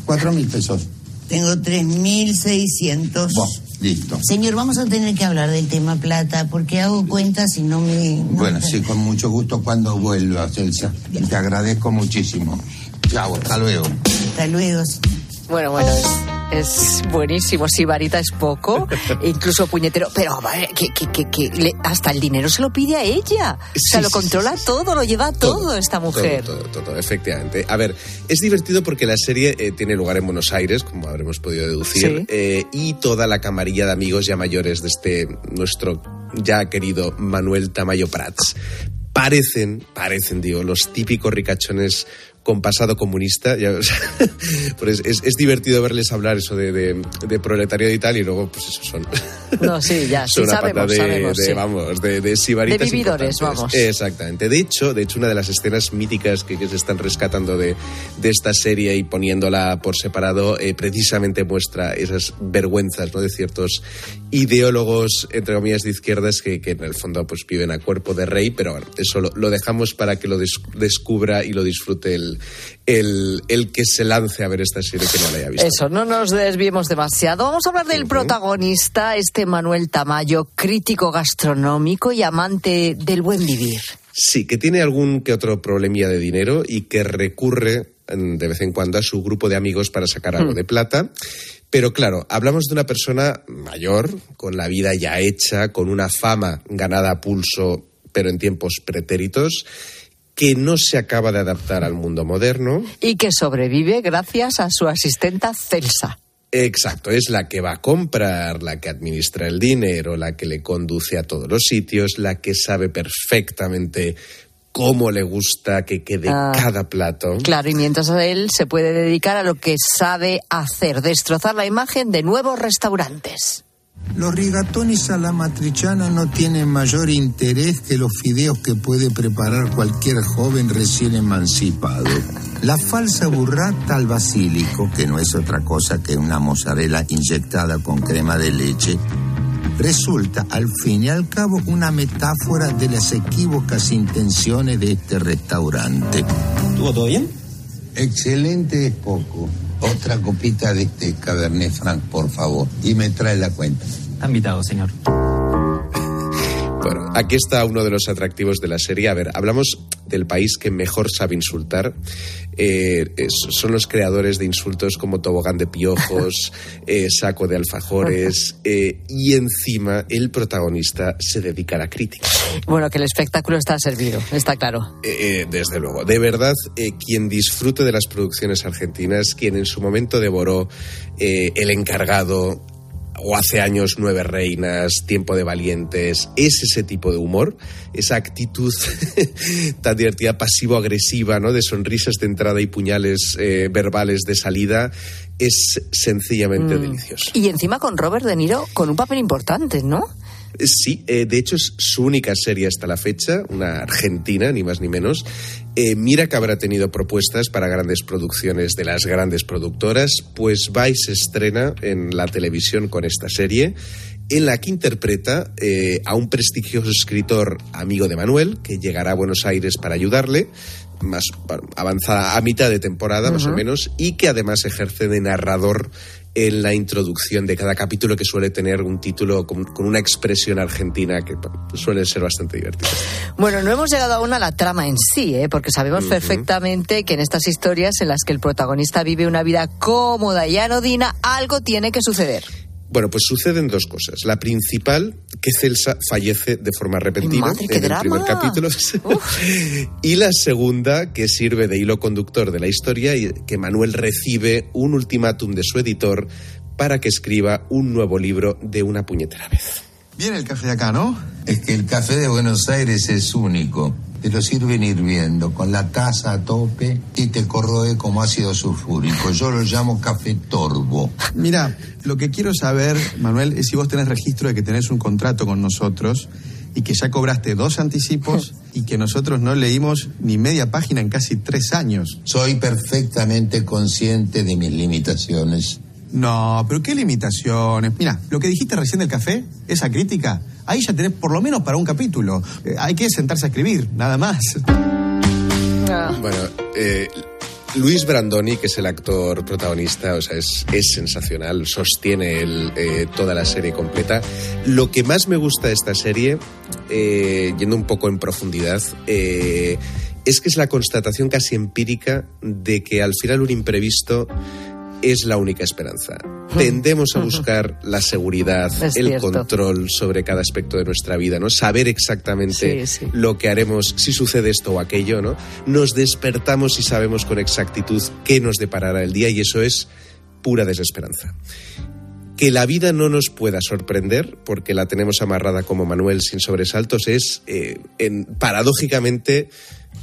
Cuatro mil pesos. Tengo 3.600. Vos, listo. Señor, vamos a tener que hablar del tema plata, porque hago cuentas y no me... no Bueno, me- sí, con mucho gusto cuando vuelva, Celsa. Te agradezco muchísimo. Chao, hasta luego. Hasta luego. Bueno, bueno, es, buenísimo. Si varita es poco, incluso puñetero. Pero que, que, que, hasta el dinero se lo pide a ella. o sea, Sí, lo sí, controla todo, lo lleva todo, esta mujer. Todo, todo, todo, efectivamente. A ver, es divertido porque la serie eh, tiene lugar en Buenos Aires, como habremos podido deducir, Sí. eh, y toda la camarilla de amigos ya mayores de este nuestro ya querido Manuel Tamayo Prats parecen, parecen, digo, los típicos ricachones con pasado comunista. ya, o sea, pues es, es divertido verles hablar eso de, de, de proletariado y tal, y luego, pues eso son. No, sí, ya, sí son una sabemos, pata de, sabemos, de, sí. vamos, de, de sibaritas De vividores, vamos. Exactamente. De hecho, de hecho, una de las escenas míticas que, que se están rescatando de, de esta serie y poniéndola por separado, eh, precisamente muestra esas vergüenzas ¿no? de ciertos ideólogos, entre comillas, de izquierdas que, que en el fondo pues viven a cuerpo de rey, pero bueno, eso lo, lo dejamos para que lo des- descubra y lo disfrute el, el, el que se lance a ver esta serie que no la haya visto. Eso, no nos desviemos demasiado. Vamos a hablar del protagonista, este Manuel Tamayo, crítico gastronómico y amante del buen vivir. Sí, que tiene algún que otro problemilla de dinero y que recurre mm, de vez en cuando a su grupo de amigos para sacar algo Hmm. de plata. Pero claro, hablamos de una persona mayor, con la vida ya hecha, con una fama ganada a pulso, pero en tiempos pretéritos, que no se acaba de adaptar al mundo moderno. Y que sobrevive gracias a su asistenta Celsa. Exacto, es la que va a comprar, la que administra el dinero, la que le conduce a todos los sitios, la que sabe perfectamente cómo le gusta que quede Ah. cada plato. Claro, y mientras él se puede dedicar a lo que sabe hacer, destrozar la imagen de nuevos restaurantes. Los rigatones a la matriciana no tienen mayor interés que los fideos que puede preparar cualquier joven recién emancipado. La falsa burrata al basílico, que no es otra cosa que una mozzarella inyectada con crema de leche, resulta al fin y al cabo una metáfora de las equívocas intenciones de este restaurante. ¿Tuvo todo bien? Excelente es poco. Otra copita de este Cabernet Franc, por favor. Y me trae la cuenta. Está invitado, señor. Bueno, aquí está uno de los atractivos de la serie. A ver, hablamos del país que mejor sabe insultar. Eh, son los creadores de insultos como tobogán de piojos, eh, saco de alfajores, eh, y encima el protagonista se dedica a la crítica. Bueno, que el espectáculo está servido, está claro. Desde luego. De verdad, quien disfrute de las producciones argentinas, quien en su momento devoró El Encargado o hace años Nueve Reinas, Tiempo de Valientes, es ese tipo de humor, esa actitud tan divertida, pasivo-agresiva, ¿no? de sonrisas de entrada y puñales eh, verbales de salida, es sencillamente Mm. delicioso. Y encima con Robert De Niro con un papel importante, ¿no? Sí, eh, de hecho es su única serie hasta la fecha, una argentina, ni más ni menos. Eh, mira que habrá tenido propuestas para grandes producciones de las grandes productoras, pues se estrena en la televisión con esta serie, en la que interpreta eh, a un prestigioso escritor amigo de Manuel, que llegará a Buenos Aires para ayudarle, más avanzada a mitad de temporada más o menos, y que además ejerce de narrador en la introducción de cada capítulo que suele tener un título con, con una expresión argentina que suele ser bastante divertida. Bueno, no hemos llegado aún a la trama en sí, ¿eh? porque sabemos perfectamente que en estas historias en las que el protagonista vive una vida cómoda y anodina, algo tiene que suceder. Bueno, pues suceden dos cosas. La principal, que Celsa fallece de forma repentina Madre, en el drama. primer capítulo. y la segunda, que sirve de hilo conductor de la historia, y que Manuel recibe un ultimátum de su editor para que escriba un nuevo libro de una puñetera vez. Viene el café de acá, ¿no? Es que el café de Buenos Aires es único. Te lo sirven hirviendo con la taza a tope y te corroe como ácido sulfúrico. Yo lo llamo café torbo. Mira, lo que quiero saber, Manuel, es si vos tenés registro de que tenés un contrato con nosotros y que ya cobraste dos anticipos y que nosotros no leímos ni media página en casi tres años. Soy perfectamente consciente de mis limitaciones. No, pero qué limitaciones. Mira, lo que dijiste recién del café, esa crítica, ahí ya tenés por lo menos para un capítulo. Eh, hay que sentarse a escribir, nada más. Bueno, eh, Luis Brandoni, que es el actor protagonista, o sea, es, es sensacional, sostiene el, eh, toda la serie completa. Lo que más me gusta de esta serie, eh, yendo un poco en profundidad, eh, es que es la constatación casi empírica de que al final un imprevisto es la única esperanza. Tendemos a buscar la seguridad, Es el cierto. control sobre cada aspecto de nuestra vida, ¿no? Saber exactamente Sí, sí. lo que haremos si sucede esto o aquello, ¿no? Nos despertamos y sabemos con exactitud qué nos deparará el día y eso es pura desesperanza. Que la vida no nos pueda sorprender, porque la tenemos amarrada como Manuel sin sobresaltos, es eh, en- paradójicamente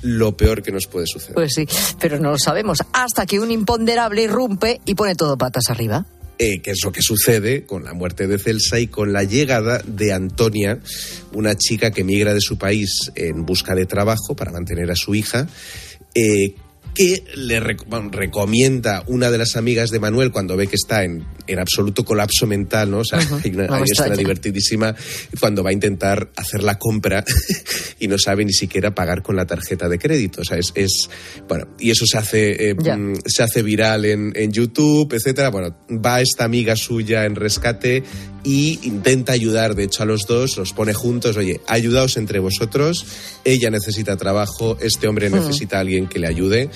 lo peor que nos puede suceder. Pues sí, pero no lo sabemos hasta que un imponderable irrumpe y pone todo patas arriba. eh, que es lo que sucede con la muerte de Celsa y con la llegada de Antonia, una chica que migra de su país en busca de trabajo para mantener a su hija, eh, que le rec- recomienda una de las amigas de Manuel cuando ve que está en, en absoluto colapso mental, ¿no? O sea, Ujú. hay una, hay escena divertidísima cuando va a intentar hacer la compra y no sabe ni siquiera pagar con la tarjeta de crédito. O sea, es, es- bueno, y eso se hace, eh, mm, se hace viral en, en YouTube, etcétera. Bueno, va esta amiga suya en rescate y intenta ayudar, de hecho, a los dos, los pone juntos, oye, ayudaos entre vosotros, ella necesita trabajo, este hombre Mm. necesita a alguien que le ayude.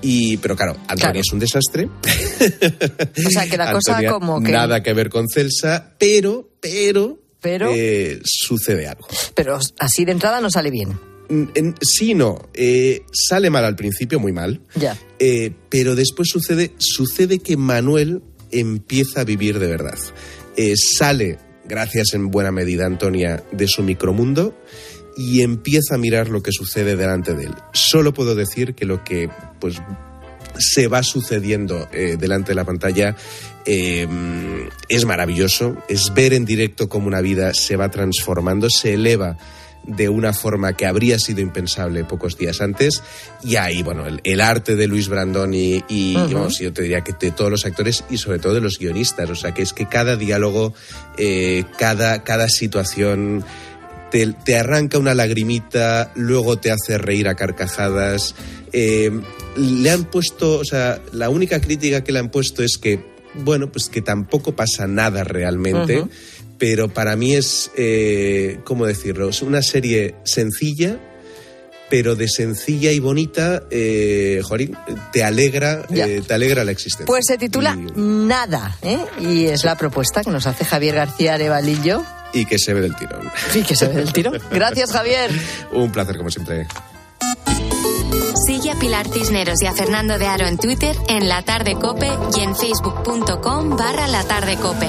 Y, pero claro, Antonia Claro. es un desastre. O sea, que la cosa como que... Nada que ver con Celsa, pero, pero, Pero- eh, sucede algo. Pero así de entrada no sale bien. Mm, en- sí, no. eh, sale mal al principio, muy mal. Ya. Eh, pero después sucede, sucede que Manuel empieza a vivir de verdad. Eh, sale, gracias en buena medida, Antonia, de su micromundo y empieza a mirar lo que sucede delante de él. Solo puedo decir que lo que pues se va sucediendo eh, delante de la pantalla eh, es maravilloso. Es ver en directo cómo una vida se va transformando, se eleva de una forma que habría sido impensable pocos días antes. Y ahí, bueno, el, el arte de Luis Brandoni y, vamos, yo te diría que de todos los actores y sobre todo de los guionistas. O sea, que es que cada diálogo, eh, cada, cada situación te, te arranca una lagrimita, luego te hace reír a carcajadas. Eh, le han puesto, o sea, la única crítica que le han puesto es que, bueno, pues que tampoco pasa nada realmente. Pero para mí es, eh, ¿cómo decirlo? Es una serie sencilla. Pero de sencilla y bonita, eh, Jorín, te alegra, eh, te alegra la existencia. Pues se titula Nada, ¿eh? Y es la propuesta que nos hace Javier García Arevalillo. Y que se ve del tirón. Sí, que se ve del tiro. Gracias, Javier. Un placer, como siempre. Sigue a Pilar Cisneros y a Fernando de Aro en Twitter, en La Tarde Cope y en facebook.com barra La Tarde Cope.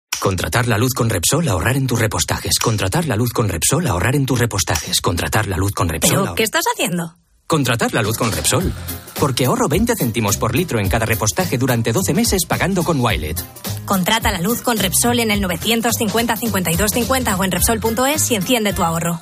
Contratar la luz con Repsol, ahorrar en tus repostajes. Contratar la luz con Repsol, ahorrar en tus repostajes. Contratar la luz con Repsol. ¿Pero qué estás haciendo? Contratar la luz con Repsol. Porque ahorro 20 céntimos por litro en cada repostaje durante 12 meses pagando con Wilet. Contrata la luz con Repsol en el 950 52 50 o en Repsol.es y enciende tu ahorro.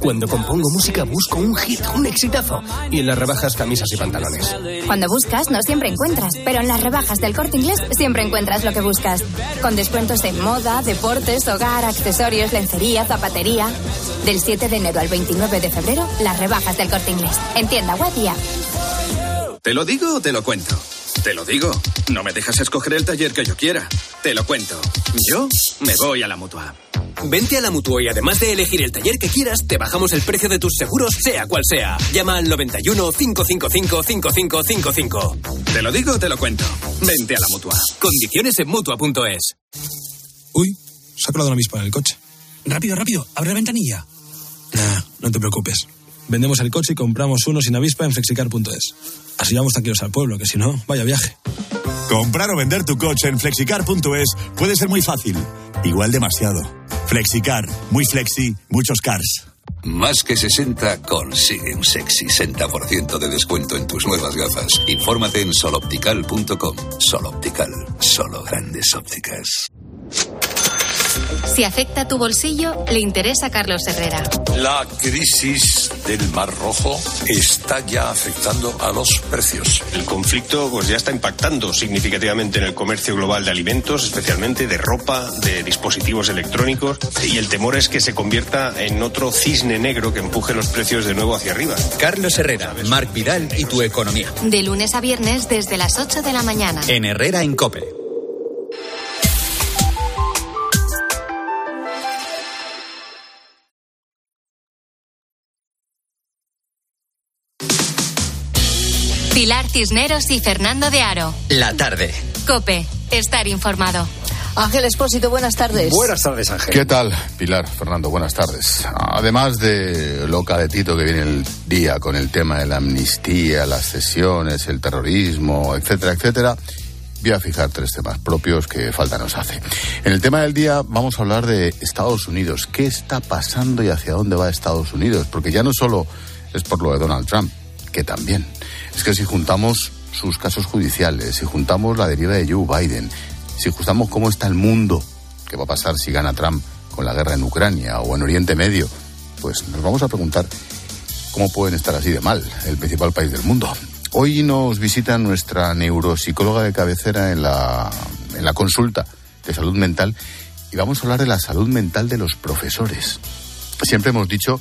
Cuando compongo música busco un hit, un exitazo. Y en las rebajas camisas y pantalones. Cuando buscas, no siempre encuentras, pero en las rebajas del corte inglés siempre encuentras lo que buscas. Con descuentos en moda, deportes, hogar, accesorios, lencería, zapatería. Del 7 de enero al 29 de febrero, las rebajas del corte inglés. En tienda web y app. ¿Te lo digo o te lo cuento? Te lo digo. No me dejas escoger el taller que yo quiera. Te lo cuento. Yo me voy a la mutua. Vente a la Mutua y además de elegir el taller que quieras, te bajamos el precio de tus seguros, sea cual sea. Llama al 91 555 5555. Te lo digo o te lo cuento. Vente a la mutua. Condiciones en Mutua.es. Uy, se ha colado una avispa en el coche. Rápido, rápido, abre la ventanilla. Nah, no te preocupes. Vendemos el coche y compramos uno sin avispa en flexicar.es. Así vamos tranquilos al pueblo, que si no, vaya viaje. Comprar o vender tu coche en flexicar.es puede ser muy fácil, igual demasiado. Flexicar, muy flexi, muchos cars. Más que 60 consigue un sexy 60% de descuento en tus nuevas gafas. Infórmate en soloptical.com. Soloptical, solo grandes ópticas. Si afecta tu bolsillo, le interesa a Carlos Herrera. La crisis del Mar Rojo está ya afectando a los precios. El conflicto pues, ya está impactando significativamente en el comercio global de alimentos, especialmente de ropa, de dispositivos electrónicos, y el temor es que se convierta en otro cisne negro que empuje los precios de nuevo hacia arriba. Carlos Herrera, Marc Vidal y tu economía. De lunes a viernes desde las 8 de la mañana. En Herrera en Cope. Cisneros y Fernando de Aro. La tarde. Cope, estar informado. Ángel Espósito, buenas tardes. tardes, Ángel. ¿Qué tal, Pilar? Fernando, buenas tardes. Además de lo calentito que viene el día con el tema de la amnistía, las cesiones, el terrorismo, etcétera, etcétera, voy a fijar tres temas propios que falta nos hace. En el tema del día vamos a hablar de Estados Unidos. ¿Qué está pasando y hacia dónde va Estados Unidos? Porque ya no solo es por lo de Donald Trump, que también. Es que si juntamos sus casos judiciales, si juntamos la deriva de Joe Biden, si juntamos cómo está el mundo, qué va a pasar si gana Trump con la guerra en Ucrania o en Oriente Medio, pues nos vamos a preguntar cómo pueden estar así de mal el principal país del mundo. Hoy nos visita nuestra neuropsicóloga de cabecera en la, en la consulta de salud mental y vamos a hablar de la salud mental de los profesores. Siempre hemos dicho,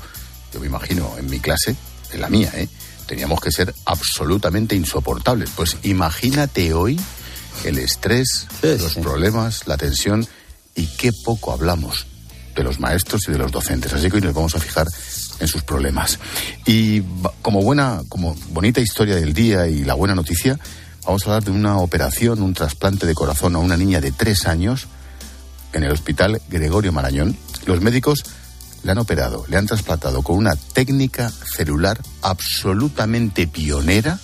yo me imagino en mi clase, en la mía, ¿eh? Teníamos que ser absolutamente insoportables. Pues imagínate hoy el estrés, los problemas, la tensión y qué poco hablamos de los maestros y de los docentes. Así que hoy nos vamos a fijar en sus problemas. Y como buena, como bonita historia del día y la buena noticia, vamos a hablar de una operación, un trasplante de corazón a una niña de tres años en el hospital Gregorio Marañón. Los médicos le han operado, le han trasplantado con una técnica celular absolutamente pionera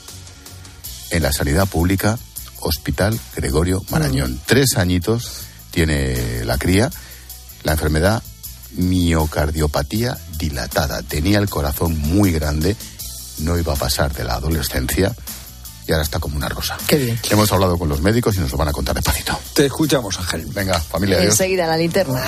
en la sanidad pública Hospital Gregorio Marañón. Tres añitos tiene la cría, la enfermedad miocardiopatía dilatada. Tenía el corazón muy grande, no iba a pasar de la adolescencia y ahora está como una rosa. Qué bien. Hemos hablado con los médicos y nos lo van a contar despacito. Te escuchamos, Ángel. Venga, familia, adiós. Enseguida la linterna.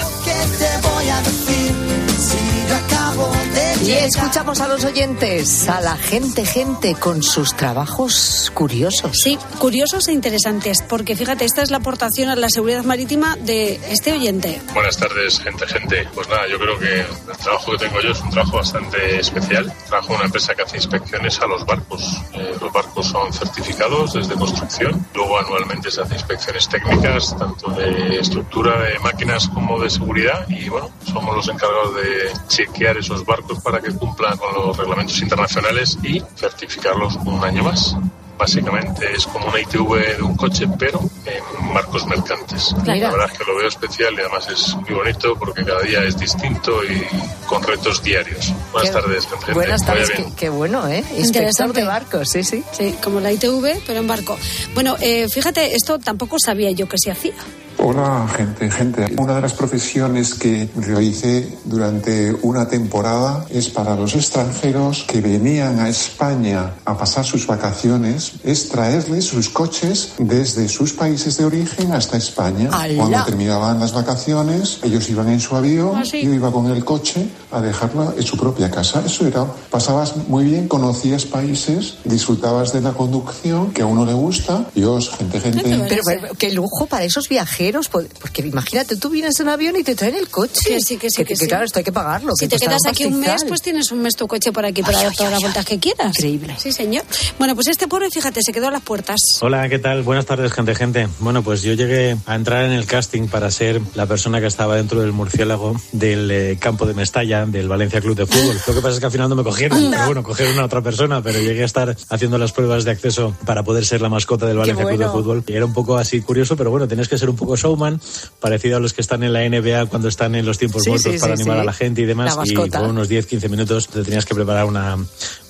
Y escuchamos a los oyentes, a la gente, gente con sus trabajos curiosos. Sí, curiosos e interesantes, porque fíjate, esta es la aportación a la seguridad marítima de este oyente. Buenas tardes, gente, gente. Pues nada, yo creo que el trabajo que tengo yo es un trabajo bastante especial. Trabajo en una empresa que hace inspecciones a los barcos. Eh, los barcos son certificados desde construcción. Luego anualmente se hacen inspecciones técnicas, tanto de estructura de máquinas como de seguridad. Y bueno, somos los encargados de chequear esos barcos para que cumplan con los reglamentos internacionales y certificarlos un año más. básicamente es como una ITV de un coche, pero en barcos mercantes. Claro. La verdad es que lo veo especial y además es muy bonito porque cada día es distinto y con retos diarios. Buenas Qué- tardes, gente. Buenas tardes, qué, qué bueno, ¿eh? Interesante. de barcos, sí, sí. Sí, como la ITV, pero en barco. Bueno, eh, fíjate, esto tampoco sabía yo que se hacía. Hola, gente, gente. Una de las profesiones que realicé durante una temporada es para los extranjeros que venían a España a pasar sus vacaciones, es traerles sus coches desde sus países de origen hasta España. ¡Hala! Cuando terminaban las vacaciones, ellos iban en su avión, Ah, sí. yo iba con el coche a dejarla en su propia casa. Eso era, pasabas muy bien, conocías países, disfrutabas de la conducción, que a uno le gusta. Dios, gente, gente. Pero, pero, qué lujo para esos viajeros, po- porque imagínate, tú vienes en avión y te traen el coche. Que sí, que sí, que sí. claro, esto hay que pagarlo. Si que te quedas aquí un mes, pues tienes un mes tu coche por aquí para dar todas las vueltas que quieras. Increíble. Sí, señor. Bueno, pues este pobre, fíjate, se quedó a las puertas. Hola, ¿qué tal? Buenas tardes, gente, gente. Bueno, pues yo llegué a entrar en el casting para ser la persona que estaba dentro del murciélago del eh, campo de Mestalla, del Valencia Club de Fútbol. Lo que pasa es que al final no me cogieron, pero bueno, cogieron a otra persona, pero llegué a estar haciendo las pruebas de acceso para poder ser la mascota del Valencia Club de bueno. Fútbol. Y era un poco así curioso, pero bueno, tienes que ser un poco showman, parecido a los que están en la NBA cuando están en los tiempos Sí, muertos sí, para sí, animar a la gente y demás. Y por unos 10-15 minutos te tenías que preparar una,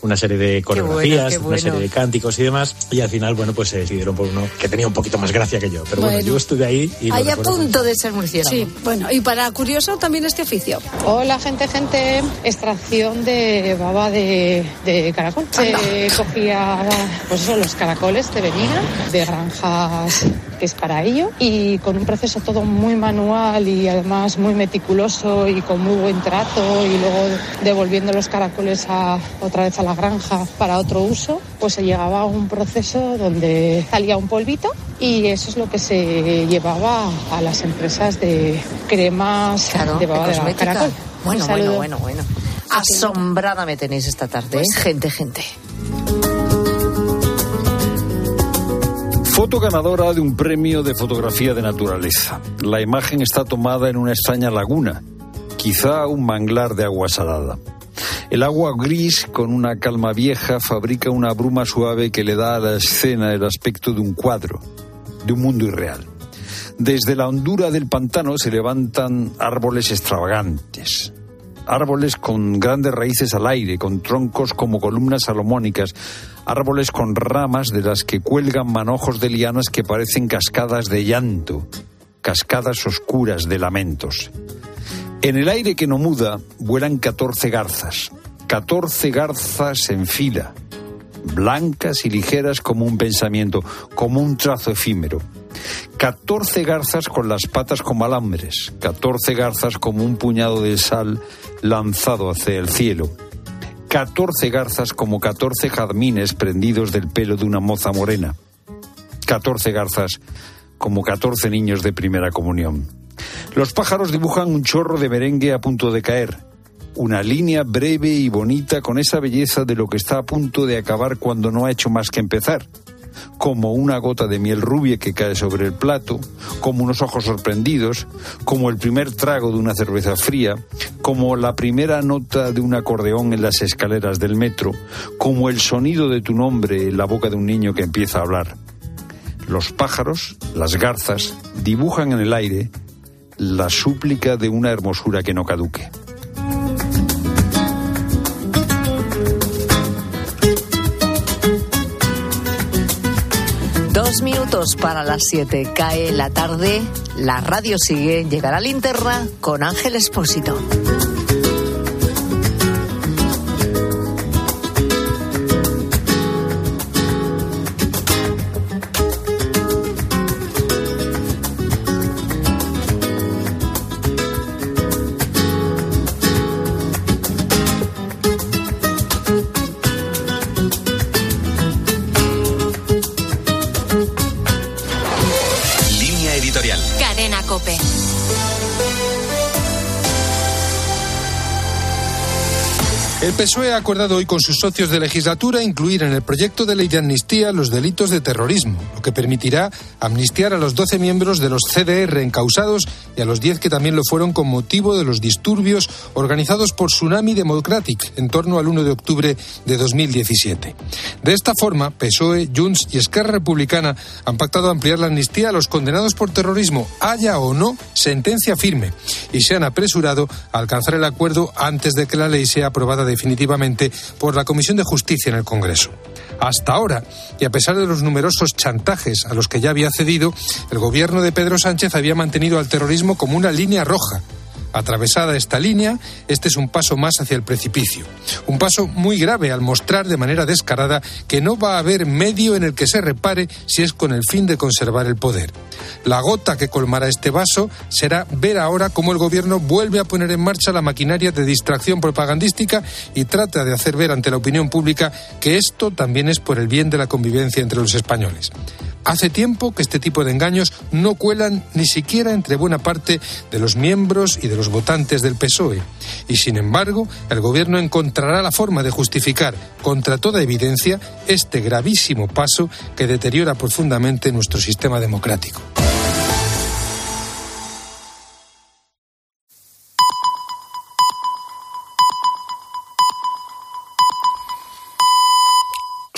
una serie de bueno, coreografías, qué una bueno. serie de cánticos y demás. Y al final, bueno, pues se decidieron por uno que tenía un poquito más gracia que yo. Pero bueno, Bueno. yo estuve ahí y Ahí a punto de ser murciélago. Sí, bueno, y para curioso también este oficio. Hola gente, gente, extracción de baba de, de caracol. Se cogía pues eso, los caracoles que venían de granjas que es para ello y con un proceso todo muy manual y además muy meticuloso y con muy buen trato y luego devolviendo los caracoles a, otra vez a la granja para otro uso, pues se llegaba a un proceso donde salía un polvito y eso es lo que se llevaba a las empresas de cremas de baba de caracol. Bueno, bueno, saludo. bueno, bueno. Asombrada me tenéis esta tarde, Pues ¿eh? Gente, gente. Foto ganadora de un premio de fotografía de naturaleza. La imagen está tomada en una extraña laguna, quizá un manglar de agua salada. El agua gris, con una calma vieja, fabrica una bruma suave que le da a la escena el aspecto de un cuadro, de un mundo irreal. Desde la hondura del pantano se levantan árboles extravagantes, árboles con grandes raíces al aire, con troncos como columnas salomónicas, árboles con ramas de las que cuelgan manojos de lianas que parecen cascadas de llanto, cascadas oscuras de lamentos. En el aire que no muda vuelan 14 garzas, 14 garzas en fila, blancas y ligeras como un pensamiento, como un trazo efímero. 14 garzas con las patas como alambres, 14 garzas como un puñado de sal lanzado hacia el cielo. 14 garzas como 14 jazmines prendidos del pelo de una moza morena. 14 garzas como 14 niños de primera comunión. Los pájaros dibujan un chorro de merengue a punto de caer. Una línea breve y bonita con esa belleza de lo que está a punto de acabar cuando no ha hecho más que empezar. Como una gota de miel rubia que cae sobre el plato, como unos ojos sorprendidos, como el primer trago de una cerveza fría, como la primera nota de un acordeón en las escaleras del metro, como el sonido de tu nombre en la boca de un niño que empieza a hablar. Los pájaros, las garzas, dibujan en el aire la súplica de una hermosura que no caduque. Dos minutos para las siete. Cae la tarde, la radio sigue, llegará linterna con Ángel Espósito. PSOE ha acordado hoy con sus socios de legislatura incluir en el proyecto de ley de amnistía los delitos de terrorismo, lo que permitirá amnistiar a los 12 miembros de los CDR encausados y a los 10 que también lo fueron con motivo de los disturbios organizados por Tsunami Democratic en torno al 1 de octubre de 2017. De esta forma, PSOE, Junts y Esquerra Republicana han pactado ampliar la amnistía a los condenados por terrorismo, haya o no sentencia firme, y se han apresurado a alcanzar el acuerdo antes de que la ley sea aprobada definitivamente por la Comisión de Justicia en el Congreso. Hasta ahora, y a pesar de los numerosos chantajes a los que ya había cedido, el gobierno de Pedro Sánchez había mantenido al terrorismo como una línea roja Atravesada esta línea, este es un paso más hacia el precipicio. Un paso muy grave al mostrar de manera descarada que no va a haber medio en el que se repare si es con el fin de conservar el poder. La gota que colmará este vaso será ver ahora cómo el gobierno vuelve a poner en marcha la maquinaria de distracción propagandística y trata de hacer ver ante la opinión pública que esto también es por el bien de la convivencia entre los españoles. Hace tiempo que este tipo de engaños no cuelan ni siquiera entre buena parte de los miembros y de los votantes del PSOE. Y sin embargo, el Gobierno encontrará la forma de justificar, contra toda evidencia, este gravísimo paso que deteriora profundamente nuestro sistema democrático.